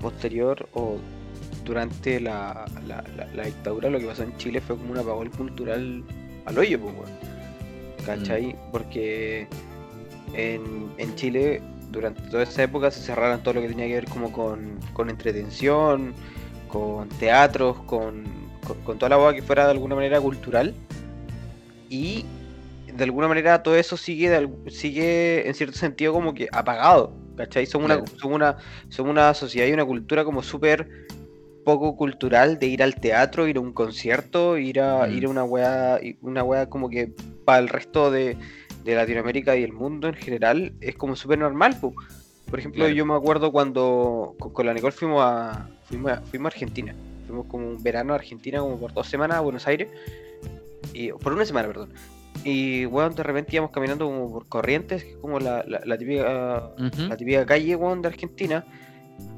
posterior o durante la, la, la- la dictadura, lo que pasó en Chile fue como un apagón cultural al hoyo, pues, weón. ¿Cachai? Porque en, en Chile, durante toda esa época, se cerraron todo lo que tenía que ver como con, con entretención, con teatros, con, con, con toda la weá que fuera de alguna manera cultural. Y de alguna manera todo eso sigue, de sigue en cierto sentido como que apagado, ¿cachai? Somos, una, somos, una, somos una sociedad y una cultura como súper poco cultural de ir al teatro, ir a un concierto, ir a, Mm. ir a una weá, una weá como que para el resto de, de Latinoamérica y el mundo en general es como súper normal. po. Por ejemplo, Claro. yo me acuerdo cuando con, con la Nicole fuimos a, fuimos a fuimos a Argentina. Fuimos como un verano a Argentina, como por dos semanas a Buenos Aires. Y, por una semana, perdón. Y weón, de repente íbamos caminando como por Corrientes, que es como la, la, la típica la típica calle, de Argentina,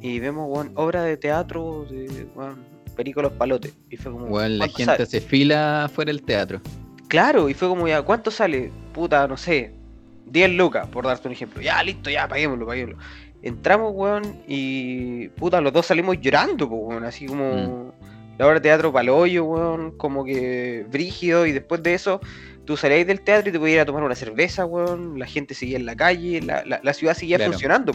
y vemos, weón, obra de teatro de, weón, Perico Los Palotes. Y fue como, Weón, la ¿cuánto gente sale? se fila fuera del teatro. Claro, y fue como, ya, ¿cuánto sale? Puta, no sé, 10 lucas, por darte un ejemplo. Ya, listo, ya, paguémoslo, paguémoslo. Entramos, weón, y puta, los dos salimos llorando, pues, weón, así como la obra de teatro paloyo, weón, como que brígido, y después de eso, tú salías del teatro y te podías ir a tomar una cerveza, weón, la gente seguía en la calle, la, la, la ciudad seguía Claro. funcionando.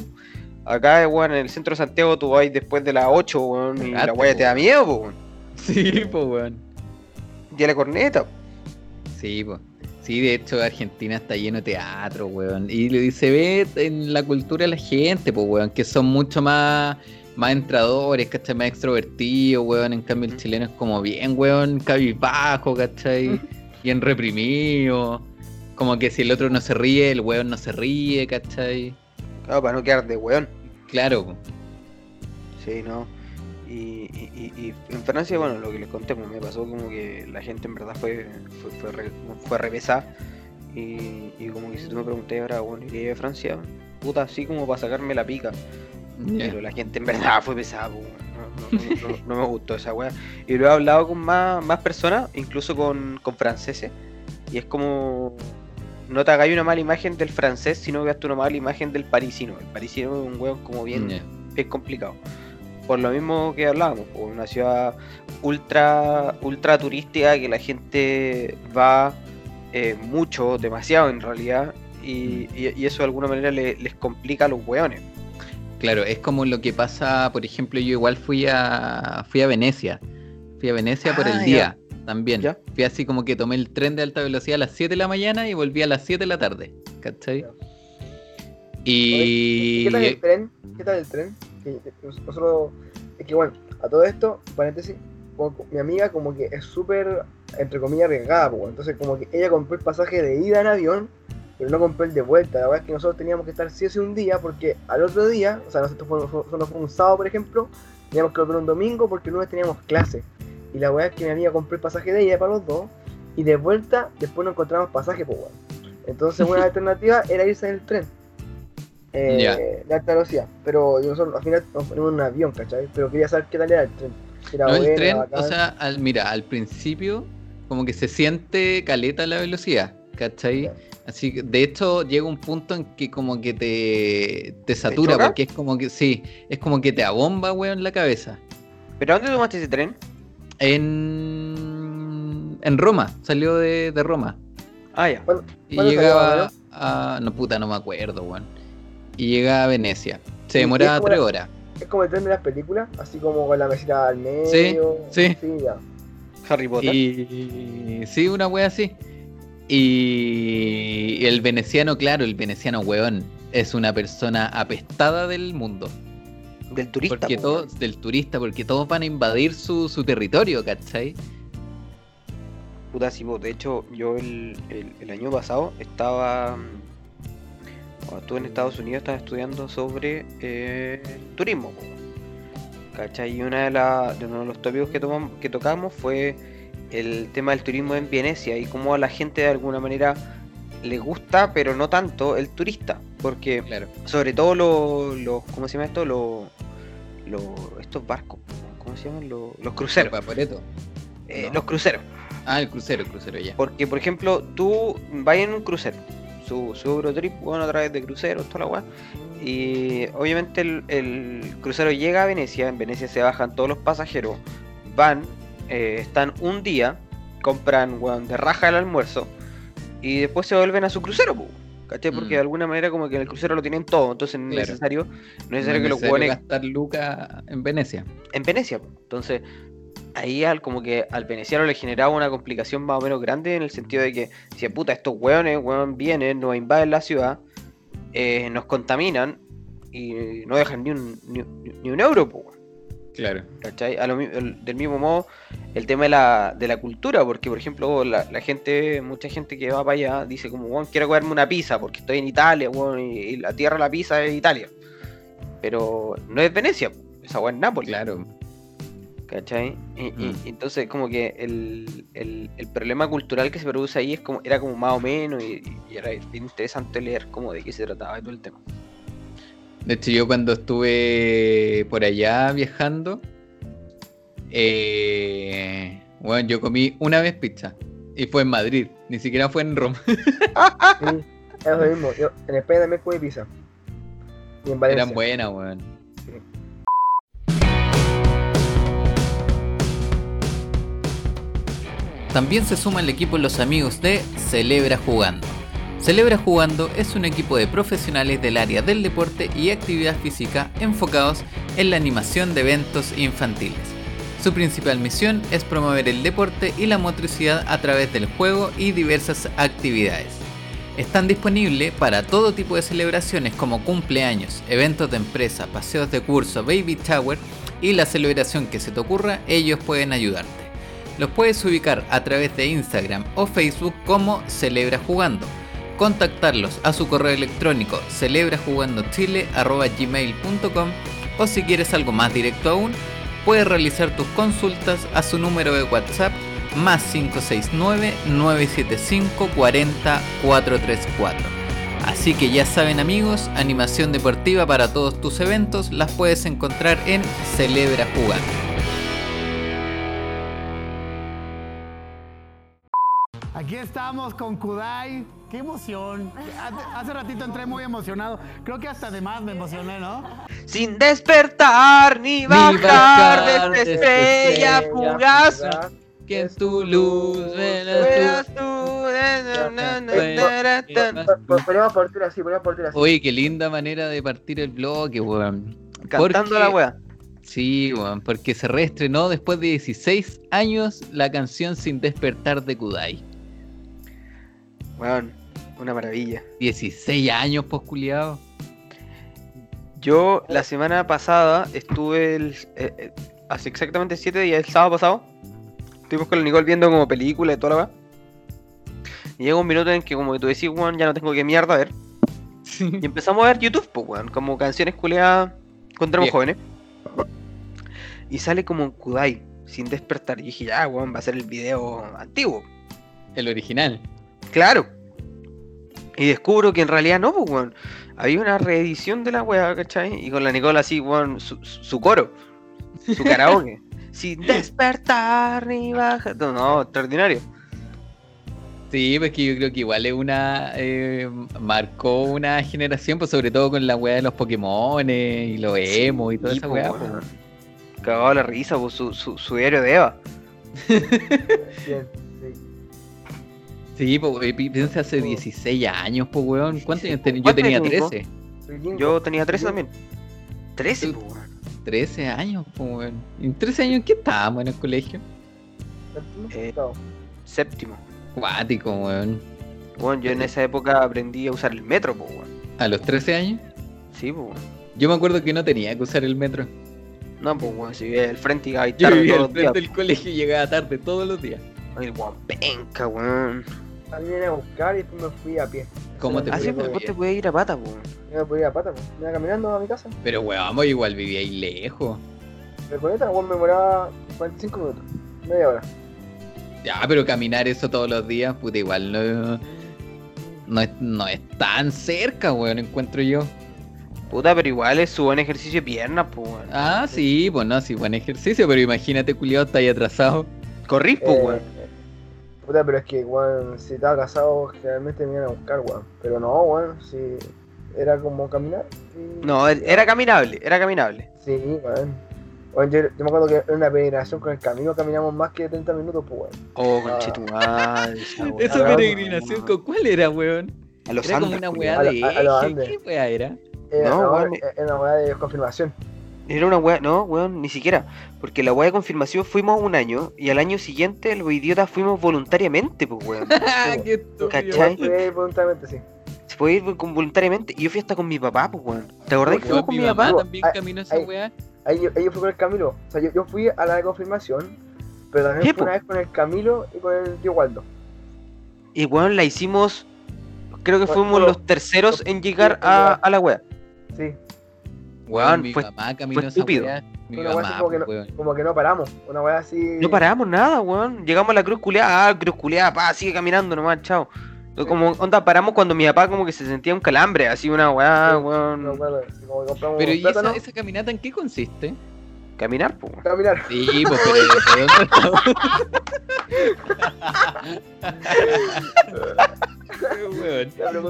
Acá, weón, en el centro de Santiago tú vas después de las 8, weón, y la weá te da miedo, po, weón. Sí, pues, weón. Y a la corneta. Sí, pues. Sí, de hecho Argentina está lleno de teatro, weón. Y se ve en la cultura de la gente, pues, weón, que son mucho más, más entradores, ¿cachai? Más extrovertidos, weón. En cambio el chileno es como bien, weón, cabizbajo, ¿cachai? Bien reprimido. Como que si el otro no se ríe, el weón no se ríe, ¿cachai? Claro, para no quedar de weón. Claro. Sí, no. Y, y, y- y en Francia, bueno, lo que les conté, pues, me pasó como que la gente en verdad fue, fue, fue, re, fue. Y, y como que si tú me preguntas ahora, bueno, iría a Francia, puta, así como para sacarme la pica. Pero la gente en verdad fue pesada, pues, no, no- no- no me gustó esa weá. Y lo he hablado con más, más personas, incluso con, con franceses. Y es como. No te hagáis una mala imagen del francés, sino que hazte una mala imagen del parisino. El parisino es un weón como bien es complicado. Por lo mismo que hablábamos, por una ciudad ultra, ultra turística que la gente va eh, mucho, demasiado en realidad, y, y- y eso de alguna manera le- les complica a los hueones. Claro, es como lo que pasa, por ejemplo, yo igual fui a fui a Venecia. Fui a Venecia por Ah, el ya. día también. Ya. Fui así como que tomé el tren de alta velocidad a las 7 de la mañana y volví a las 7 de la tarde. ¿Cachai? Ya. Y ¿Qué tal el tren? ¿Qué tal el tren? Que nos- nosotros, es que bueno, a todo esto, paréntesis, mi amiga como que es súper, entre comillas, arriesgada, pues, entonces como que ella compró el pasaje de ida en avión, pero no compró el de vuelta, la verdad es que nosotros teníamos que estar sí o sí un día, porque al otro día, o sea, nosotros fue, fue- fue- fue un sábado, por ejemplo, teníamos que volver un domingo porque el lunes teníamos clase, y la verdad es que mi amiga compró el pasaje de ida para los dos, y de vuelta, después no encontramos pasaje, pues bueno. Entonces una alternativa era irse en el tren. Eh, Ya. de alta velocidad. Pero nosotros al final nos ponemos en un avión, ¿cachai? Pero quería saber qué tal era el tren. Era no, el tren, bacán. o sea, al, mira, al principio como que se siente caleta la velocidad, ¿cachai? Así que de hecho llega un punto en que como que te, te satura, porque es como que, sí, es como que te abomba, weón, la cabeza. ¿Pero dónde tomaste ese tren? En, en Roma, salió de, de Roma. Ah, ya. ¿Cuándo- Y llegaba a. No, puta, no me acuerdo, weón. Y llegaba a Venecia. Se ¿Y demoraba tres la- horas. Es como el tren de las películas, así como con la mesita al medio. sí. Sí, ya. Harry Potter. Y. Sí, una wea así. Y el veneciano, claro, el veneciano, weón, es una persona apestada del mundo. Del turista. porque po, todos, del turista, porque todos van a invadir su, su territorio, ¿cachai? Puta, sí, de hecho, yo el, el- el año pasado estaba. Cuando estuve en Estados Unidos, estaba estudiando sobre eh, turismo. ¿Cachai? Y una de, la- de uno de los tópicos que, tomamos, que tocamos fue el tema del turismo en Venecia y cómo a la gente de alguna manera le gusta, pero no tanto, el turista. Porque Claro. sobre todo los, los ¿cómo se llama esto? Los, los estos barcos, ¿cómo se llaman? Los, los cruceros. Papareto. Eh, ¿no? Los cruceros. Ah, el crucero, el crucero ya. Porque, por ejemplo, tú vas en un crucero, su, su Eurotrip, bueno, a través de cruceros, toda la weá. Y obviamente el, el crucero llega a Venecia, en Venecia se bajan todos los pasajeros, van, eh, están un día, compran weón, de raja el almuerzo y después se vuelven a su crucero, po, ¿cachai? Porque Mm. de alguna manera como que en el crucero lo tienen todo, entonces no es Claro. necesario, no es No necesario es que los necesario weones gastar lucas en Venecia. en Venecia. Entonces, ahí al como que al veneciano le generaba una complicación más o menos grande en el sentido de que, si puta, estos hueones, hueón, vienen, nos invaden la ciudad, eh, nos contaminan y no dejan ni un, ni, ni un euro, po. Claro. ¿Cachai? A lo el- del mismo modo, el tema de la, de la cultura, porque por ejemplo, la, la gente, mucha gente que va para allá dice como, bueno, quiero comerme una pizza porque estoy en Italia, weón, y, y la tierra de la pizza es Italia. Pero no es Venecia, esa weá es Nápoles. Claro. ¿Cachai? Y, Mm. y entonces como que el, el- el problema cultural que se produce ahí es como, era como más o menos y, y era bien interesante leer como de qué se trataba y todo el tema. De hecho, yo cuando estuve por allá viajando, eh, bueno, yo comí una vez pizza. Y fue en Madrid, ni siquiera fue en Roma. Sí, es lo mismo. Yo en España también comí pizza. Y en Valencia. Eran buenas, weón. También se suma al equipo los amigos de Celebra Jugando. Celebra Jugando es un equipo de profesionales del área del deporte y actividad física enfocados en la animación de eventos infantiles. Su principal misión es promover el deporte y la motricidad a través del juego y diversas actividades. Están disponibles para todo tipo de celebraciones como cumpleaños, eventos de empresa, paseos de curso, baby shower y la celebración que se te ocurra, ellos pueden ayudarte. Los puedes ubicar a través de Instagram o Facebook como Celebra Jugando. Contactarlos a su correo electrónico celebrajugandochile.gmail.com o si quieres algo más directo aún, puedes realizar tus consultas a su número de WhatsApp más 569-975-40-434. Así que ya saben amigos, animación deportiva para todos tus eventos las puedes encontrar en Celebra Jugando. Aquí estamos con Kudai. Qué emoción. Hace, hace ratito entré muy emocionado. Creo que hasta además me emocioné, ¿no? Sin despertar ni bajar, bajar de esta de estrella fugaz. Que en tu luz Veas tú, partir así, partir así. Oye, qué linda manera de partir el bloque, weón. Cantando Porque- la wea. Sí, weón, porque se reestrenó después de 16 años la canción Sin despertar de Kudai. Weón, una maravilla. 16 años, pues, culiado. Yo la semana pasada estuve el- eh, eh, hace exactamente 7 días, el sábado pasado. Estuvimos con la Nicole viendo como película y toda la weá. Y llega un minuto en que como que tú decís, weón, ya no tengo que mierda a ver. Y empezamos a ver YouTube, pues, weón, como canciones culeadas éramos Viejo. jóvenes. Y sale como Kudai, sin despertar. Y dije, ya, weón, va a ser el video antiguo. El original. Claro. Y descubro que en realidad no, pues, weón. Había una reedición de la weá, ¿cachai? Y con la Nicola así, weón, su, coro. Su karaoke. Sin despertar ni bajar. No, no, extraordinario. Sí, pues que yo creo que igual es una. eh, marcó una generación, pues sobre todo con la weá de los Pokémon y los emo y toda esa po, weá. pues. Cagado la risa, pues, su, su, su diario de Eva. Sí. Pues piensa hace 16 años, pues weón. ¿Cuántos años tenía? Yo ¿Cuántos tenía años tenés 13. Vikingo. Yo tenía 13 Yo- también. 13, Tú- pues, weón. 13 años, pues weón. ¿En 13 años qué estábamos en el colegio? ¿Séptimo? Eh. Séptimo. Cuático, weón. Bueno, yo en esa época aprendí a usar el metro, pues, weón. A los 13 años. Sí, pues, weón. Yo me acuerdo que no tenía que usar el metro. No, pues, weón, si vivía al frente y iba a Yo tarde vivía todos al los días. frente del colegio y llegaba tarde todos los días. Ay, weón, penca, weón. A mí me vine a buscar y después me fui a pie. ¿Cómo te Así fue? pues, muy vos te puedes ir a pata, weón. Yo me podía ir a pata, pues. Me iba caminando a mi casa. Pero weón, igual vivía ahí lejos. Pero con esta, weón, me demoraba 45 minutos. Media hora. Ya, pero caminar eso todos los días, puta, igual no, no, es, no es tan cerca, weón, encuentro yo. Puta, pero igual es su buen ejercicio de piernas, pues, weón. Ah, sí, pues no, sí, buen ejercicio, pero imagínate, culiado, está ahí atrasado. Corrís, pues, Eh, weón. Puta, pero es que, weón, si estaba atrasado, generalmente me iban a buscar, weón. Pero no, weón, si era como caminar. y- No, er- era caminable, era caminable. Sí, weón. Weón, yo, yo me acuerdo que en una peregrinación con el camino caminamos más que 30 minutos, pues, weón. Oh, Ah. conchetumal, esa peregrinación, ¿con cuál era, weón? A los Era como Andes, una culiao. weá A de lo- a- a los Andes. ¿qué weá era? Era, No, no, weón, era una weá de confirmación. Era una weá, no, weón, ni siquiera. Porque la weá de confirmación fuimos un año y al año siguiente los idiotas fuimos voluntariamente, pues, weón. Ah, qué. ¿Cachai? Fue voluntariamente, sí. Se puede ir con- voluntariamente. Y yo fui hasta con mi papá, pues, weón. ¿Te acordás que fuimos con mi papá? también Ay, caminó esa weá. Ahí yo, ahí yo fui con el Camilo. O sea, yo, yo fui a la de confirmación, pero también Sí, fui una po. vez con el Camilo y con el tío Waldo. Y weón, la hicimos. Creo que Bueno, fuimos los terceros en llegar a, llegar. a la wea. Sí, Weón, mi fue- mamá caminó estúpido. Mi Una weá así mamá, como que pues, no- weón. como que no paramos. Una weá así. No paramos nada, weón. Llegamos a la cruz culeada, ah, cruz culeada, pa, sigue caminando nomás, chao. Como, onda, paramos cuando mi papá como que se sentía un calambre, así una weá, Sí, weón. No, bueno, como que Pero un ¿y esa, esa caminata en qué consiste? Caminar, pues, caminar. Sí, pues pero ¿de dónde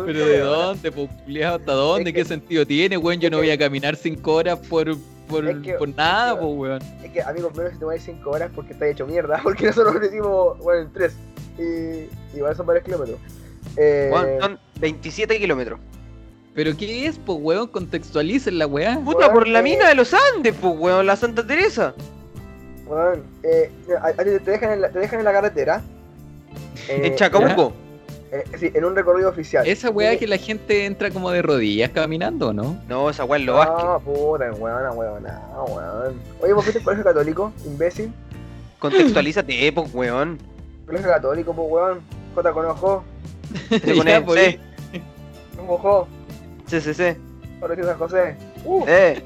pero ¿de dónde, pues? ¿Hasta dónde? Es ¿Qué que- sentido tiene, weón? Yo no voy a caminar cinco horas por, por, Es que- por nada, pues, weón. Es que, amigo, menos si te voy 5 horas porque está hecho mierda. Porque nosotros lo hicimos, bueno, en 3. Y igual son varios kilómetros. Eh, son 27 kilómetros. ¿Pero qué es, pues, weón? Contextualicen la weá. Puta, por la eh. mina de los Andes, pues, weón, la Santa Teresa. weón, eh, te, dejan en la, te dejan en la carretera. eh, En Chacabuco. eh, sí, en un recorrido oficial. Esa weá Sí. que la gente entra como de rodillas caminando, ¿no? No, esa weá es lo. Ah, puta, weón, weón, weón. Oye, ¿vos fuiste al colegio católico? Imbécil. Contextualízate, pues, weón. Colegio católico, pues, weón. J con ojo. Se pone, Ya, sí, Un ojo. Sí, sí, sí. Colegio San José. Uh, Eh,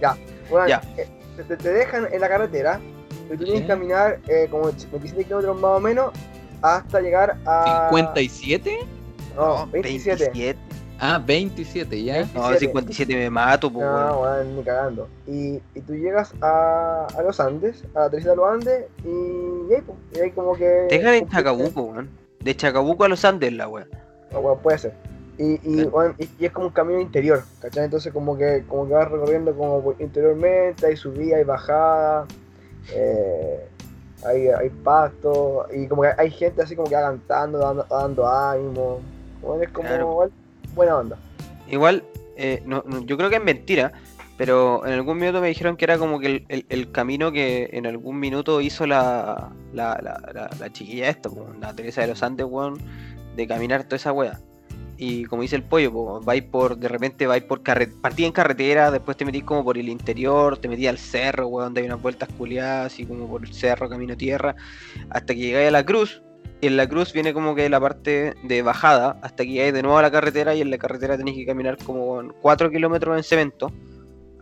weón, ya. eh, te, te- te dejan en la carretera. Y tú tienes que Ya. caminar eh, como 27 kilómetros más o menos hasta llegar a. ¿57? No, 27. Ah, 27, ya. No, 27. 57 me mato, pues, No, weón. weón, ni cagando. Y, y tú llegas a, a los Andes, a la de los Andes, y, y ahí, pues, y ahí como que. Dejan en Chacabuco, weón. De Chacabuco a los Andes, la. No, weón, puede ser. Y, y, Claro. y, y es como un camino interior, ¿cachai? Entonces como que, como que vas recorriendo como interiormente, hay subida, hay bajada, eh, hay, hay pasto, y como que hay gente así como que va cantando, dando, dando ánimo. Weón, es como Claro. igual, buena onda. Igual, eh, no, no, yo creo que es mentira, pero en algún minuto me dijeron que era como que el, el- el camino que en algún minuto hizo la, la, la, la- la chiquilla esta, la Teresa de los Andes, weón, de caminar toda esa wea. Y como dice el pollo, po, vais por, de repente vais por carretera, partí en carretera, después te metís como por el interior, te metís al cerro, weón, donde hay unas vueltas culiadas, así como por el cerro, camino tierra, hasta que llegáis a la cruz, y en la cruz viene como que la parte de bajada, hasta que llegáis de nuevo a la carretera, y en la carretera tenéis que caminar como 4 kilómetros en cemento,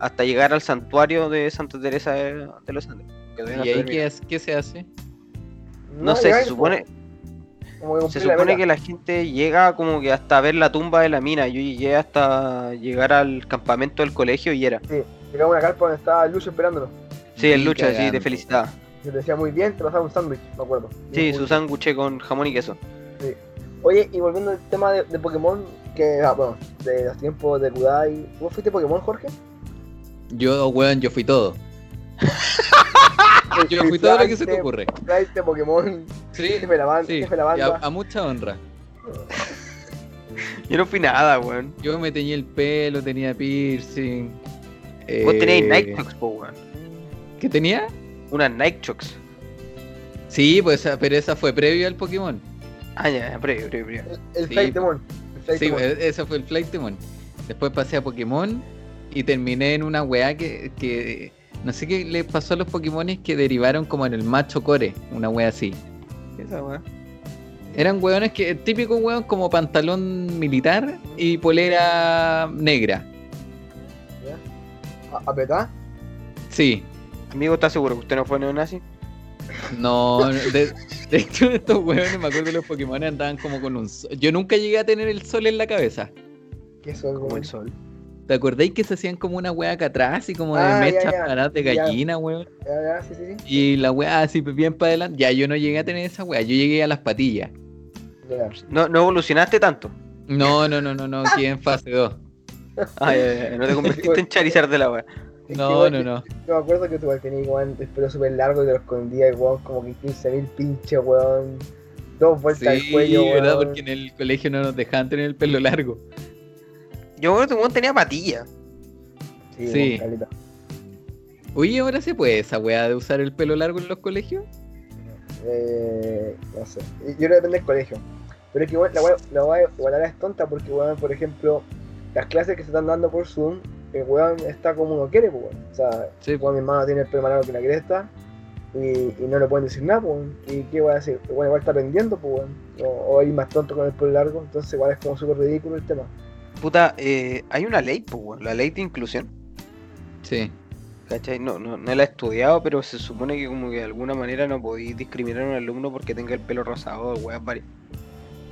hasta llegar al santuario de Santa Teresa de, de los Andes. ¿Y ahí qué, es- qué se hace? No sé, se supone, como que se la supone que la gente llega como que hasta ver la tumba de la mina. Yo llegué hasta llegar al campamento del colegio y era. Sí, llegamos a una carpa donde estaba Lucho esperándonos. Sí, el Ni lucha, sí, te felicitaba. Yo te decía muy bien, te pasaba un sándwich, me acuerdo. Sí, su sándwich con jamón y queso. Oye, y volviendo al tema de, de Pokémon, que, ah, bueno, de los tiempos de Kudai. ¿Vos fuiste Pokémon, Jorge? Yo, weón, yo fui todo. Yo fui todo lo que se te ocurre. Traiste Pokémon, Sí, jefe de la banda, sí. jefe de la a, mucha honra. Yo no fui nada, weón. Yo me teñí el pelo, tenía piercing. Vos eh, tenéis Nike Chucks, po, weón. ¿Qué tenía? Unas Nike Chucks. Sí, pues, pero esa fue previo al Pokémon. Ah, ya, ya, previo, previo, previo. El, el Sí, Flightmon. El Sí, ese fue el Flightmon. Después pasé a Pokémon y terminé en una weá que, que no sé qué le pasó a los Pokémones que derivaron como en el macho core, una weá así. ¿Qué es esa weá? Eran weones que, típico weón como pantalón militar y polera negra. ¿A- ¿Apretá? Sí. Amigo, ¿estás seguro que usted no fue neonazi? No, de, de hecho estos weones, me acuerdo que los Pokémon andaban como con un sol. Yo nunca llegué a tener el sol en la cabeza. ¿Qué son? Como el sol. ¿Te acordáis que se hacían como una weá acá atrás y como de Ah, mechas paradas de ya. gallina, weón? Ya, ya, sí, sí, sí. Y la weá así bien para adelante. Ya, yo no llegué a tener esa weá, yo llegué a las patillas. No, no evolucionaste tanto. No, no, no, no, no, quedé en fase 2. Ah, ya, ya, ya, no te convertiste en Charizard de la weá. Es que No, igual no, no. Yo me acuerdo que tú igual tenías igual el pelo súper largo y te lo escondías, weón, como que 15.000 pinches, weón. Dos vueltas al Sí, cuello, ¿verdad? weón. Porque en el colegio no nos dejaban tener el pelo largo. Yo, weón, este weón tenía patilla. Sí, Sí. Oye, ¿ahora se puede esa weá de usar el pelo largo en los colegios? Eh, no sé. Yo creo que depende del colegio. Pero es que weón, la weá la weá igual ahora es tonta porque, weón, por ejemplo, las clases que se están dando por Zoom, el weón está como uno quiere, pues, weón. O sea, Sí, weón, mi hermano tiene el pelo más largo que la cresta y, y no le pueden decir nada, pues, weón. ¿Y qué voy a decir? El weón igual está aprendiendo, pues, weón. O, o ir más tonto con el pelo largo, entonces igual es como súper ridículo el tema. Puta, eh, hay una ley, pues, la ley de inclusión. Sí. ¿Cachai? No, no, no la he estudiado, pero se supone que como que de alguna manera no podéis discriminar a un alumno porque tenga el pelo rosado o weas varias.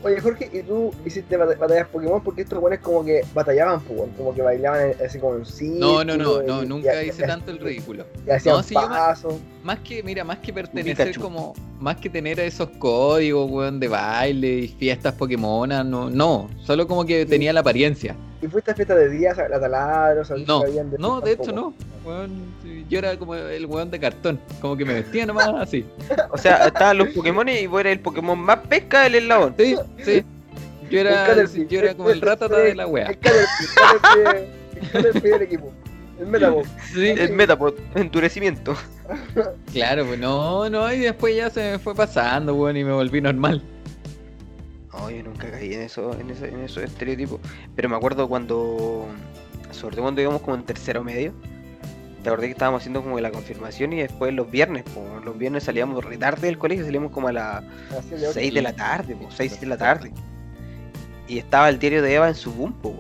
Oye, Jorge, ¿y tú hiciste bat- batallas Pokémon? Porque estos weones como que batallaban, weón. Como que bailaban así como en sí. No, no, no, no, nunca hice tanto el ridículo. Y hacían pasos. Más que, mira, más que pertenecer como, más que tener esos códigos, weón, de baile y fiestas Pokémonas, no, no, solo como que tenía la apariencia. ¿Y fuiste a fiesta de días, a la taladro? ¿sabes No, de no, de hecho no. Weón, yo era como el weón de cartón, como que me vestía nomás así. O sea, estaban los Pokémon y vos eras el Pokémon más pesca del eslabón. Sí, sí. Yo era, yo era como el ratata de la wea. El el Caterpie- el Caterpie del equipo. El Metapod. Sí, El Metapod, endurecimiento. claro, pues no, no, y después ya se me fue pasando, weón, y me volví normal. No, yo nunca caí en eso, en eso, en esos estereotipos. Pero me acuerdo cuando, sobre todo cuando íbamos como en tercero medio, te acordé que estábamos haciendo como la confirmación y después los viernes, pues, los viernes salíamos re tarde del colegio, salíamos como a las de 6 de la tarde, pues, 6 de la tarde. Y estaba el diario de Eva en su boom, po,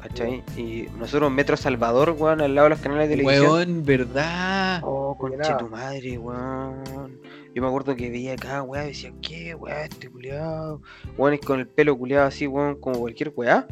¿cachai? Y nosotros en Metro Salvador, weón, al lado de los canales de televisión. Weón, ¿verdad? Oh, conche tu madre, weón. Yo me acuerdo que veía acá, weón, y decía, ¿qué, weón, este culiado? Weón, es con el pelo culiado así, weón, como cualquier weá.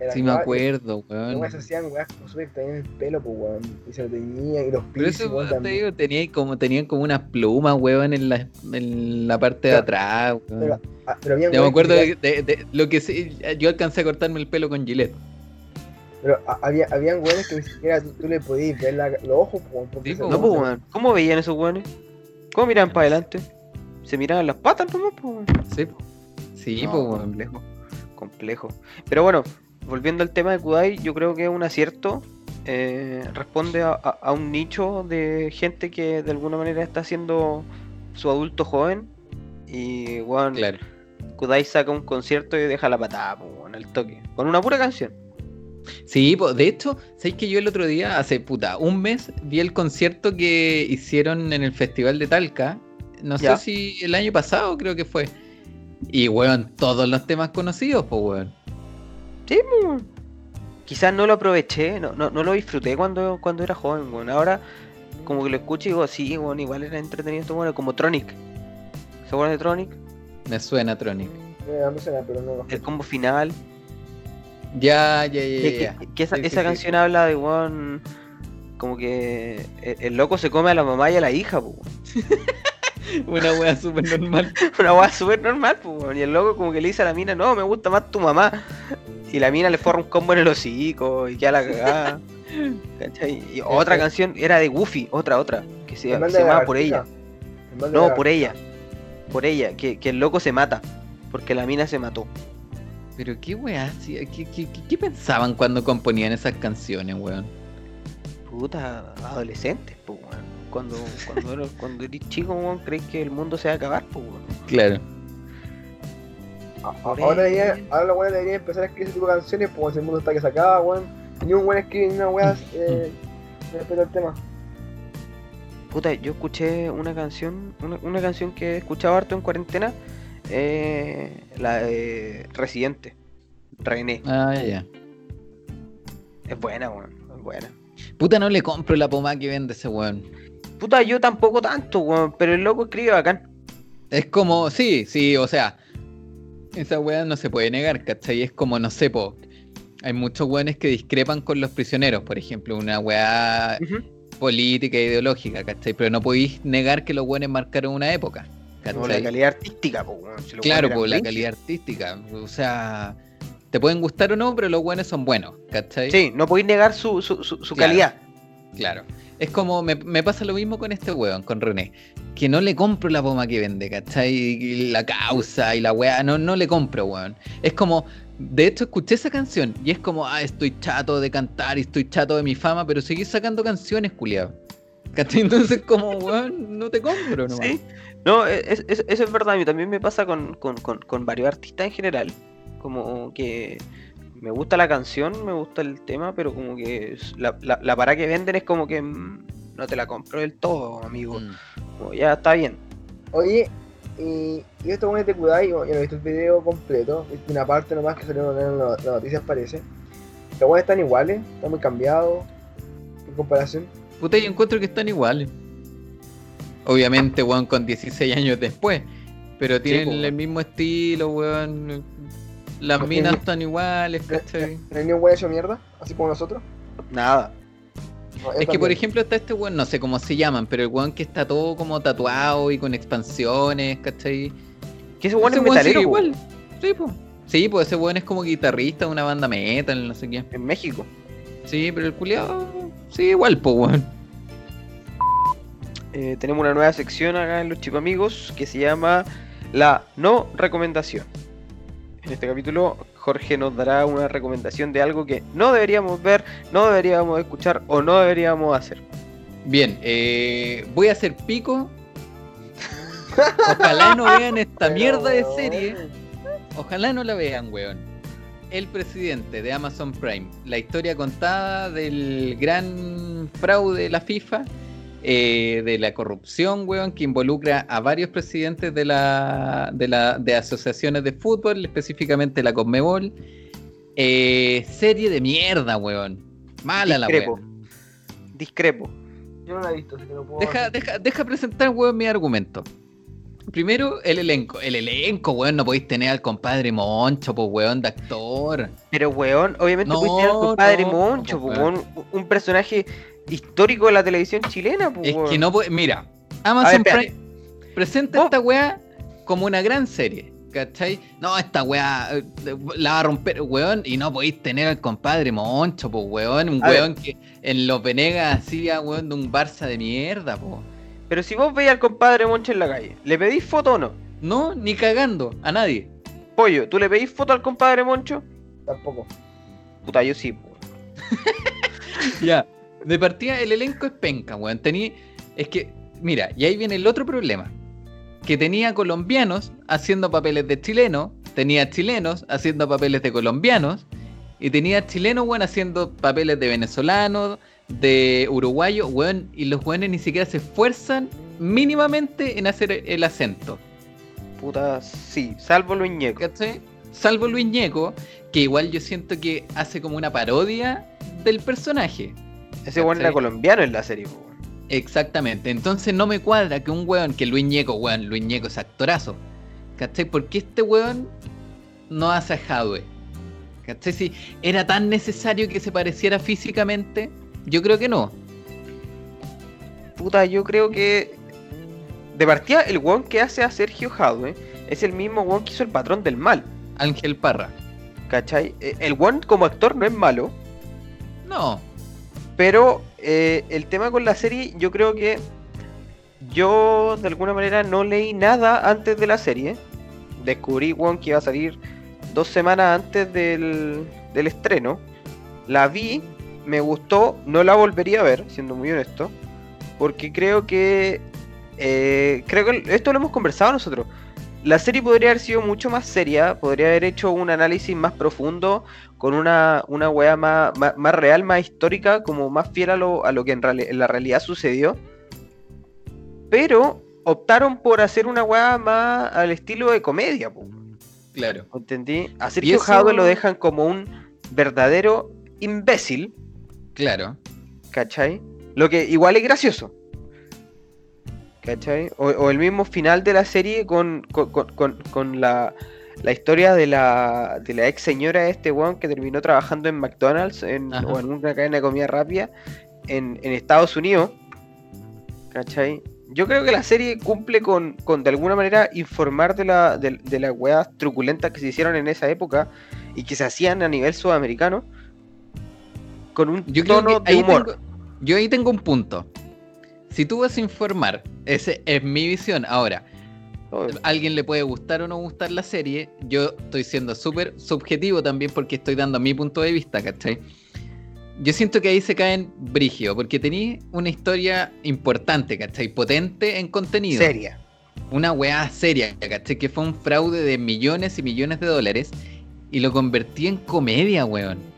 Era Sí me acá, acuerdo, Los weón. weones hacían weas como súper que tenían el pelo, pues weón. Y se lo tenían, y los Pero piercing, eso weón, te digo, tenía como, tenían como unas plumas, weón, en la, en la parte de Pero- atrás, weón. Pero, ah, pero habían Yo me weones que acuerdo de, de- de- lo que sí, yo alcancé a cortarme el pelo con Gillette. Pero ah, había, habían weones que ni siquiera tú, tú le podías ver la- los ojos, pues, weón, Sí, se- po, No, pues, weón. ¿Cómo veían esos weones? ¿Cómo miraban para adelante? Se miraban las patas nomás, pues. Sí, sí, No, po, weón. complejo. Complejo. Pero bueno, volviendo al tema de Kudai, yo creo que es un acierto. eh, responde a, a- a un nicho de gente que de alguna manera está haciendo su adulto joven. Y Claro. Kudai saca un concierto y deja la patada, weón, al toque. Con una pura canción. Sí, po, de hecho, ¿sabéis que yo el otro día, hace puta, un mes, vi el concierto que hicieron en el Festival de Talca? No Ya. sé si el año pasado creo que fue. Y weón, todos los temas conocidos, pues weón. Sí, weón. Quizás no lo aproveché, no, no, no lo disfruté cuando, cuando era joven, weón. Ahora, como que lo escucho y digo, sí, weón, igual era entretenido esto, bueno, como Tronic. ¿Se acuerdan de Tronic? Me suena Tronic. Eh, no me suena, pero no. El combo final. Ya, ya, ya, Que, ya. que- que esa, Sí, esa sí. canción habla de, weón, como que el, el loco se come a la mamá y a la hija, pues. Una wea súper normal. Una weá súper normal, pues. Y el loco como que le dice a la mina, no, me gusta más tu mamá. Y la mina le forra un combo en el hocico y queda la cagada. Y otra canción era de Goofy, otra, otra, que se, mal se llamaba Por ella. El No, por ella. Por ella, que, que el loco se mata. Porque la mina se mató. Pero qué weá, ¿qué, qué, qué- qué pensaban cuando componían esas canciones, weón? Puta, adolescentes, pues, weón. Cuando, cuando, eres- cuando eres chico, weón, crees que el mundo se va a acabar, pues, weón. Claro. Ahora, debería, ella. ahora los weones deberían empezar a escribir ese tipo de canciones, pues si el mundo está que se acaba, weón. Ni un weón escribe ni una weá eh, respecto al tema. Puta, yo escuché una canción, una, una canción que he escuchado harto en cuarentena, eh, la de Residente, René. Ah, ya. Es buena, weón, es buena. Puta, no le compro la pomada que vende ese weón. Puta, yo tampoco tanto, weón, pero el loco escribe bacán. Es como, sí, sí, o sea, esa weá no se puede negar, ¿cachai? Es como, no sé, po. Hay muchos weones que discrepan con los prisioneros, por ejemplo, una weá política e ideológica, ¿cachai? Pero no podéis negar que los weones marcaron una época, No, la calidad artística, pues, weón. si Claro, pues la calidad artística, o sea, te pueden gustar o no, pero los weones son buenos, ¿cachai? Sí, no podéis negar su, su, su, su Claro. calidad. Claro. Es como, me, me pasa lo mismo con este weón, con René. Que no le compro la poma que vende, ¿cachai? Y la causa y la weá, no, no le compro, weón. Es como, de hecho, escuché esa canción y es como, ah, estoy chato de cantar y estoy chato de mi fama, pero seguís sacando canciones, culiado. ¿Cachai? Entonces, como, weón, no te compro, nomás. Sí. No, e, es- es- eso es verdad. A mí también me pasa con, con- con- con varios artistas en general. Como que me gusta la canción, me gusta el tema, pero como que es- la, la, la para que venden es como que mm, no te la compro del todo, amigo. Mm. Como, ya está bien. Oye, y, y esto bueno de Kudai, yo, yo no he visto el video completo, una parte nomás que salió en la- las noticias parece. Los buenos están iguales, están muy cambiados en comparación. Puta, yo encuentro que están iguales. Obviamente, weón, con 16 años después. Pero tienen pues, el weón. mismo estilo, weón. Las minas están iguales, ¿No ¿cachai? hay ni un buen hecho mierda? Así como nosotros. Nada. No, Es que, por ejemplo, está este weón, no sé cómo se llaman, pero el weón que está todo como tatuado y con expansiones, ¿cachai? Que ese weón es weón metalero, igual. Sí, pues. Sí, pues ese weón es como guitarrista de una banda metal, no sé qué. en México. Sí, pero el culiado sigue igual, pues, weón. Eh, tenemos una nueva sección acá en los Chipamigos que se llama la no recomendación. En este capítulo Jorge nos dará una recomendación de algo que no deberíamos ver, no deberíamos escuchar o no deberíamos hacer. Bien, eh, voy a hacer pico. Ojalá no vean esta mierda de serie. Ojalá no la vean, weón. El presidente de Amazon Prime, la historia contada del gran fraude de la FIFA, eh, de la corrupción, weón, que involucra a varios presidentes de la, de la de asociaciones de fútbol, específicamente la Conmebol. Eh, serie de mierda, weón. Mala la Discrepo. weón. Discrepo. Yo no la he visto, así que no puedo. Deja, deja, deja presentar, weón, mi argumento. Primero, el elenco. El elenco, weón, no podéis tener al compadre Moncho, pues, weón, de actor. Pero weón, obviamente No, pudiste tener al compadre no, Moncho, pues, weón, un personaje histórico de la televisión chilena, po, Es weón. que no puede. Mira, A Amazon ver. Prime presenta Vos- esta weá como una gran serie. ¿Cachai? No, esta weá eh, la va a romper, weón, y no podéis tener al compadre Moncho, pues, weón. Un A ver. weón que en los Venegas hacía, weón, de un Barça de mierda, po. Pero si vos veis al compadre Moncho en la calle, ¿le pedís foto o no? No, ni cagando, a nadie. Pollo, ¿tú le pedís foto al compadre Moncho? Tampoco. Puta, yo sí, po. Ya, de partida el elenco es penca, weón. Tenía, es que, mira, y ahí viene el otro problema. Que tenía colombianos haciendo papeles de chilenos, tenía chilenos haciendo papeles de colombianos, y tenía chilenos, weón, haciendo papeles de venezolanos, de uruguayo, weón, y los weones ni siquiera se esfuerzan mínimamente en hacer el acento. Puta, sí, salvo lo ñeco. ¿Cachai? Salvo Luis Ñeco, que igual yo siento que hace como una parodia del personaje. Ese weón era colombiano en la serie, po. Exactamente, entonces no me cuadra que un weón, que Luis Ñeco, weón, Luis Ñeco es actorazo. ¿Cachai? ¿Por qué este weón no hace a Hadwe? ¿Cachai? Si era tan necesario que se pareciera físicamente, yo creo que no. Puta, yo creo que. De partida, el weón que hace a Sergio Jadwe es el mismo weón que hizo el patrón del mal. Ángel Parra. ¿Cachai? Eh, El weón como actor no es malo, No, pero eh, el tema con la serie, yo creo que yo de alguna manera no leí nada antes de la serie. Descubrí weón que iba a salir dos semanas antes del, del estreno. La vi, me gustó, no la volvería a ver, siendo muy honesto. Porque creo que. eh, creo que esto lo hemos conversado nosotros. La serie podría haber sido mucho más seria, podría haber hecho un análisis más profundo, con una, una weá más, más, más real, más histórica, como más fiel a lo, a lo que en, la realidad sucedió. Pero optaron por hacer una weá más al estilo de comedia, po, claro. ¿entendí? A Sergio eso- Jadwe lo dejan como un verdadero imbécil, Claro. ¿cachai? Lo que igual es gracioso. ¿Cachai? O, o el mismo final de la serie con, con, con- la, la historia de la, de la ex señora de este weón que terminó trabajando en McDonald's en- Ajá. o en una cadena de comida rápida en, en Estados Unidos. ¿Cachai? Yo creo que la serie cumple con, con de alguna manera informar de, la, de, de las weas truculentas que se hicieron en esa época y que se hacían a nivel sudamericano con un Yo tono de humor. tengo, yo ahí tengo un punto. Si tú vas a informar, esa es mi visión. Ahora, a alguien le puede gustar o no gustar la serie. Yo estoy siendo súper subjetivo también porque estoy dando mi punto de vista, ¿cachai? yo siento que ahí se caen brigio, porque tenéis una historia importante, ¿cachai? Potente en contenido. Seria. Una weá seria, ¿cachai? Que fue un fraude de millones y millones de dólares y lo convertí en comedia, weón.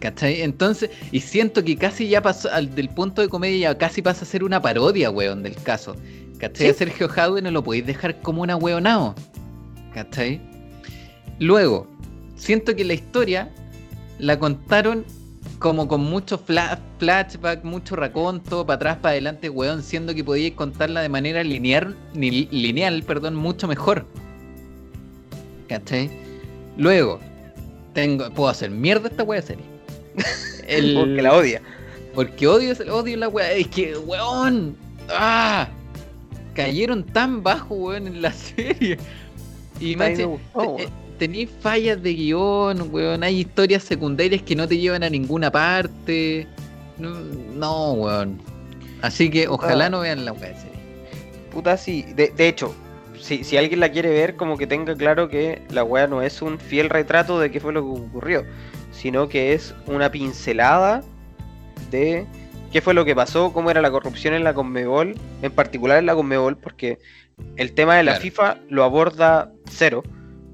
¿Cachai? Entonces, y siento que casi ya pasó, al, del punto de comedia ya casi pasa a ser una parodia, weón, del caso. ¿Cachai? Sí. A Sergio Jaude no lo podéis dejar como una weonao. ¿Cachai? Luego, siento que la historia la contaron como con mucho fla- flashback, mucho raconto, para atrás, para adelante, weón, siendo que podíais contarla de manera lineal, ni- lineal, perdón, mucho mejor. ¿Cachai? Luego, tengo, puedo hacer mierda esta wea serie. El- Porque la odia. porque odio, odio la weá. Es que, weón. ¡Ah! Cayeron tan bajo, weón, en la serie. Y weón. eh, tenéis fallas de guion, weón. Hay historias secundarias que no te llevan a ninguna parte. No, no, weón. Así que ojalá Ah. no vean la weá de serie. Puta, sí. De, de hecho, si, si alguien la quiere ver, como que tenga claro que la wea no es un fiel retrato de qué fue lo que ocurrió, sino que es una pincelada de qué fue lo que pasó, cómo era la corrupción en la Conmebol, en particular en la Conmebol, porque el tema de la Claro. FIFA lo aborda cero,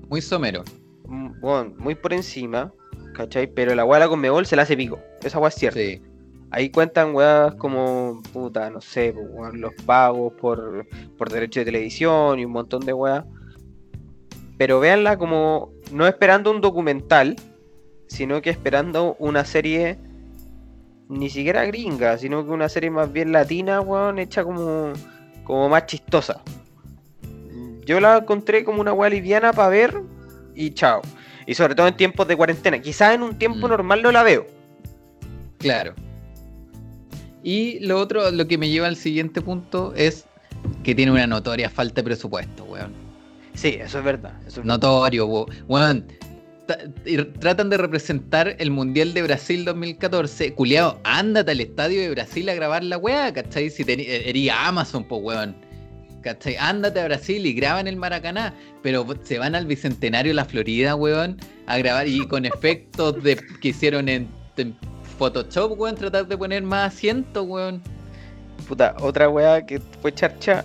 Muy somero. mm, bueno, muy por encima, ¿cachai? Pero la wea de la Conmebol se la hace pico, esa wea es cierta. Sí. Ahí cuentan weas como, puta, no sé, pues, los pagos por, por derecho de televisión y un montón de weas. Pero véanla como no esperando un documental, sino que esperando una serie ni siquiera gringa, sino que una serie más bien latina, weón, hecha como, como más chistosa. Yo la encontré como una wea liviana para ver y chao. Y sobre todo en tiempos de cuarentena. Quizás en un tiempo Mm. normal no la veo. Claro. Y lo otro, lo que me lleva al siguiente punto es que tiene una notoria falta de presupuesto, weón. Sí, eso es verdad. Eso es Notorio, wo- weón. Tratan de representar el Mundial de Brasil 2014. Culeado, ándate al estadio de Brasil a grabar la weá, ¿cachai? Si teni- eh, Amazon, pues weón. ¿Cachai? Ándate a Brasil y graban el Maracaná. Pero se van al Bicentenario de la Florida, weón, a grabar y con efectos que hicieron en, Photoshop, weón, tratar de poner más asientos, weón. Puta, otra weá que fue charcha.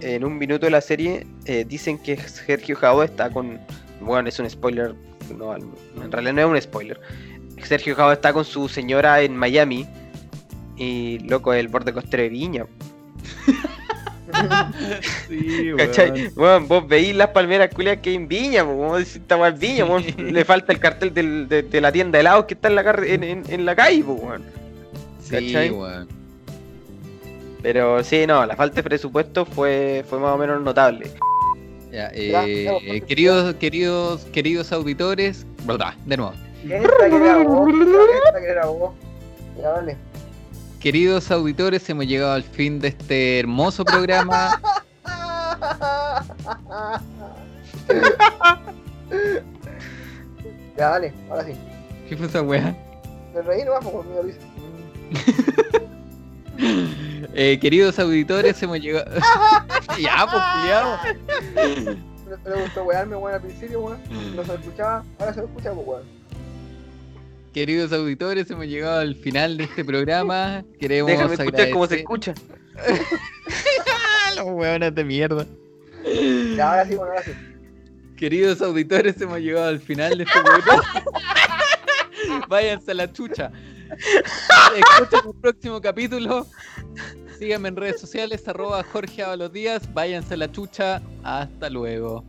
En un minuto de la serie eh, dicen que Sergio Jao está con. Bueno, es un spoiler. No, al- en realidad no es un spoiler. Sergio Jao está con su señora en Miami. Y loco, el borde costero de Viña. Sí, ¿Cachai? Weón, vos veís las palmeras culias que hay en Viña, vos esta weá Viña. Le falta el cartel del- de, de la tienda de helados que está en la, carre- en, en- en la calle. Sí, ¿cachai? weón. Pero sí, no, la falta de presupuesto fue, fue más o menos notable. Ya, eh, porque- queridos, queridos, queridos auditores, bla, de nuevo. Ya, dale. Queridos auditores, hemos llegado al fin de este hermoso programa. Ya, dale, ahora sí. ¿Qué fue esa weá? Me reí nomás por mi risa. Eh, queridos auditores, hemos llegado. ya, pues, culiao. Me, gustó wearme, weón, al principio, weón. No se lo escuchaba, ahora se lo escucha, pues, weón. Queridos auditores, hemos llegado al final de este programa. Queremos Déjame escuchar cómo se escucha. Los weones de mierda. Ya, ahora sí, bueno, ahora sí. Queridos auditores, hemos llegado al final de este programa. Váyanse a la chucha. Escuchen el próximo capítulo. Síganme en redes sociales, arroba Jorge. Váyanse a la chucha. Hasta luego.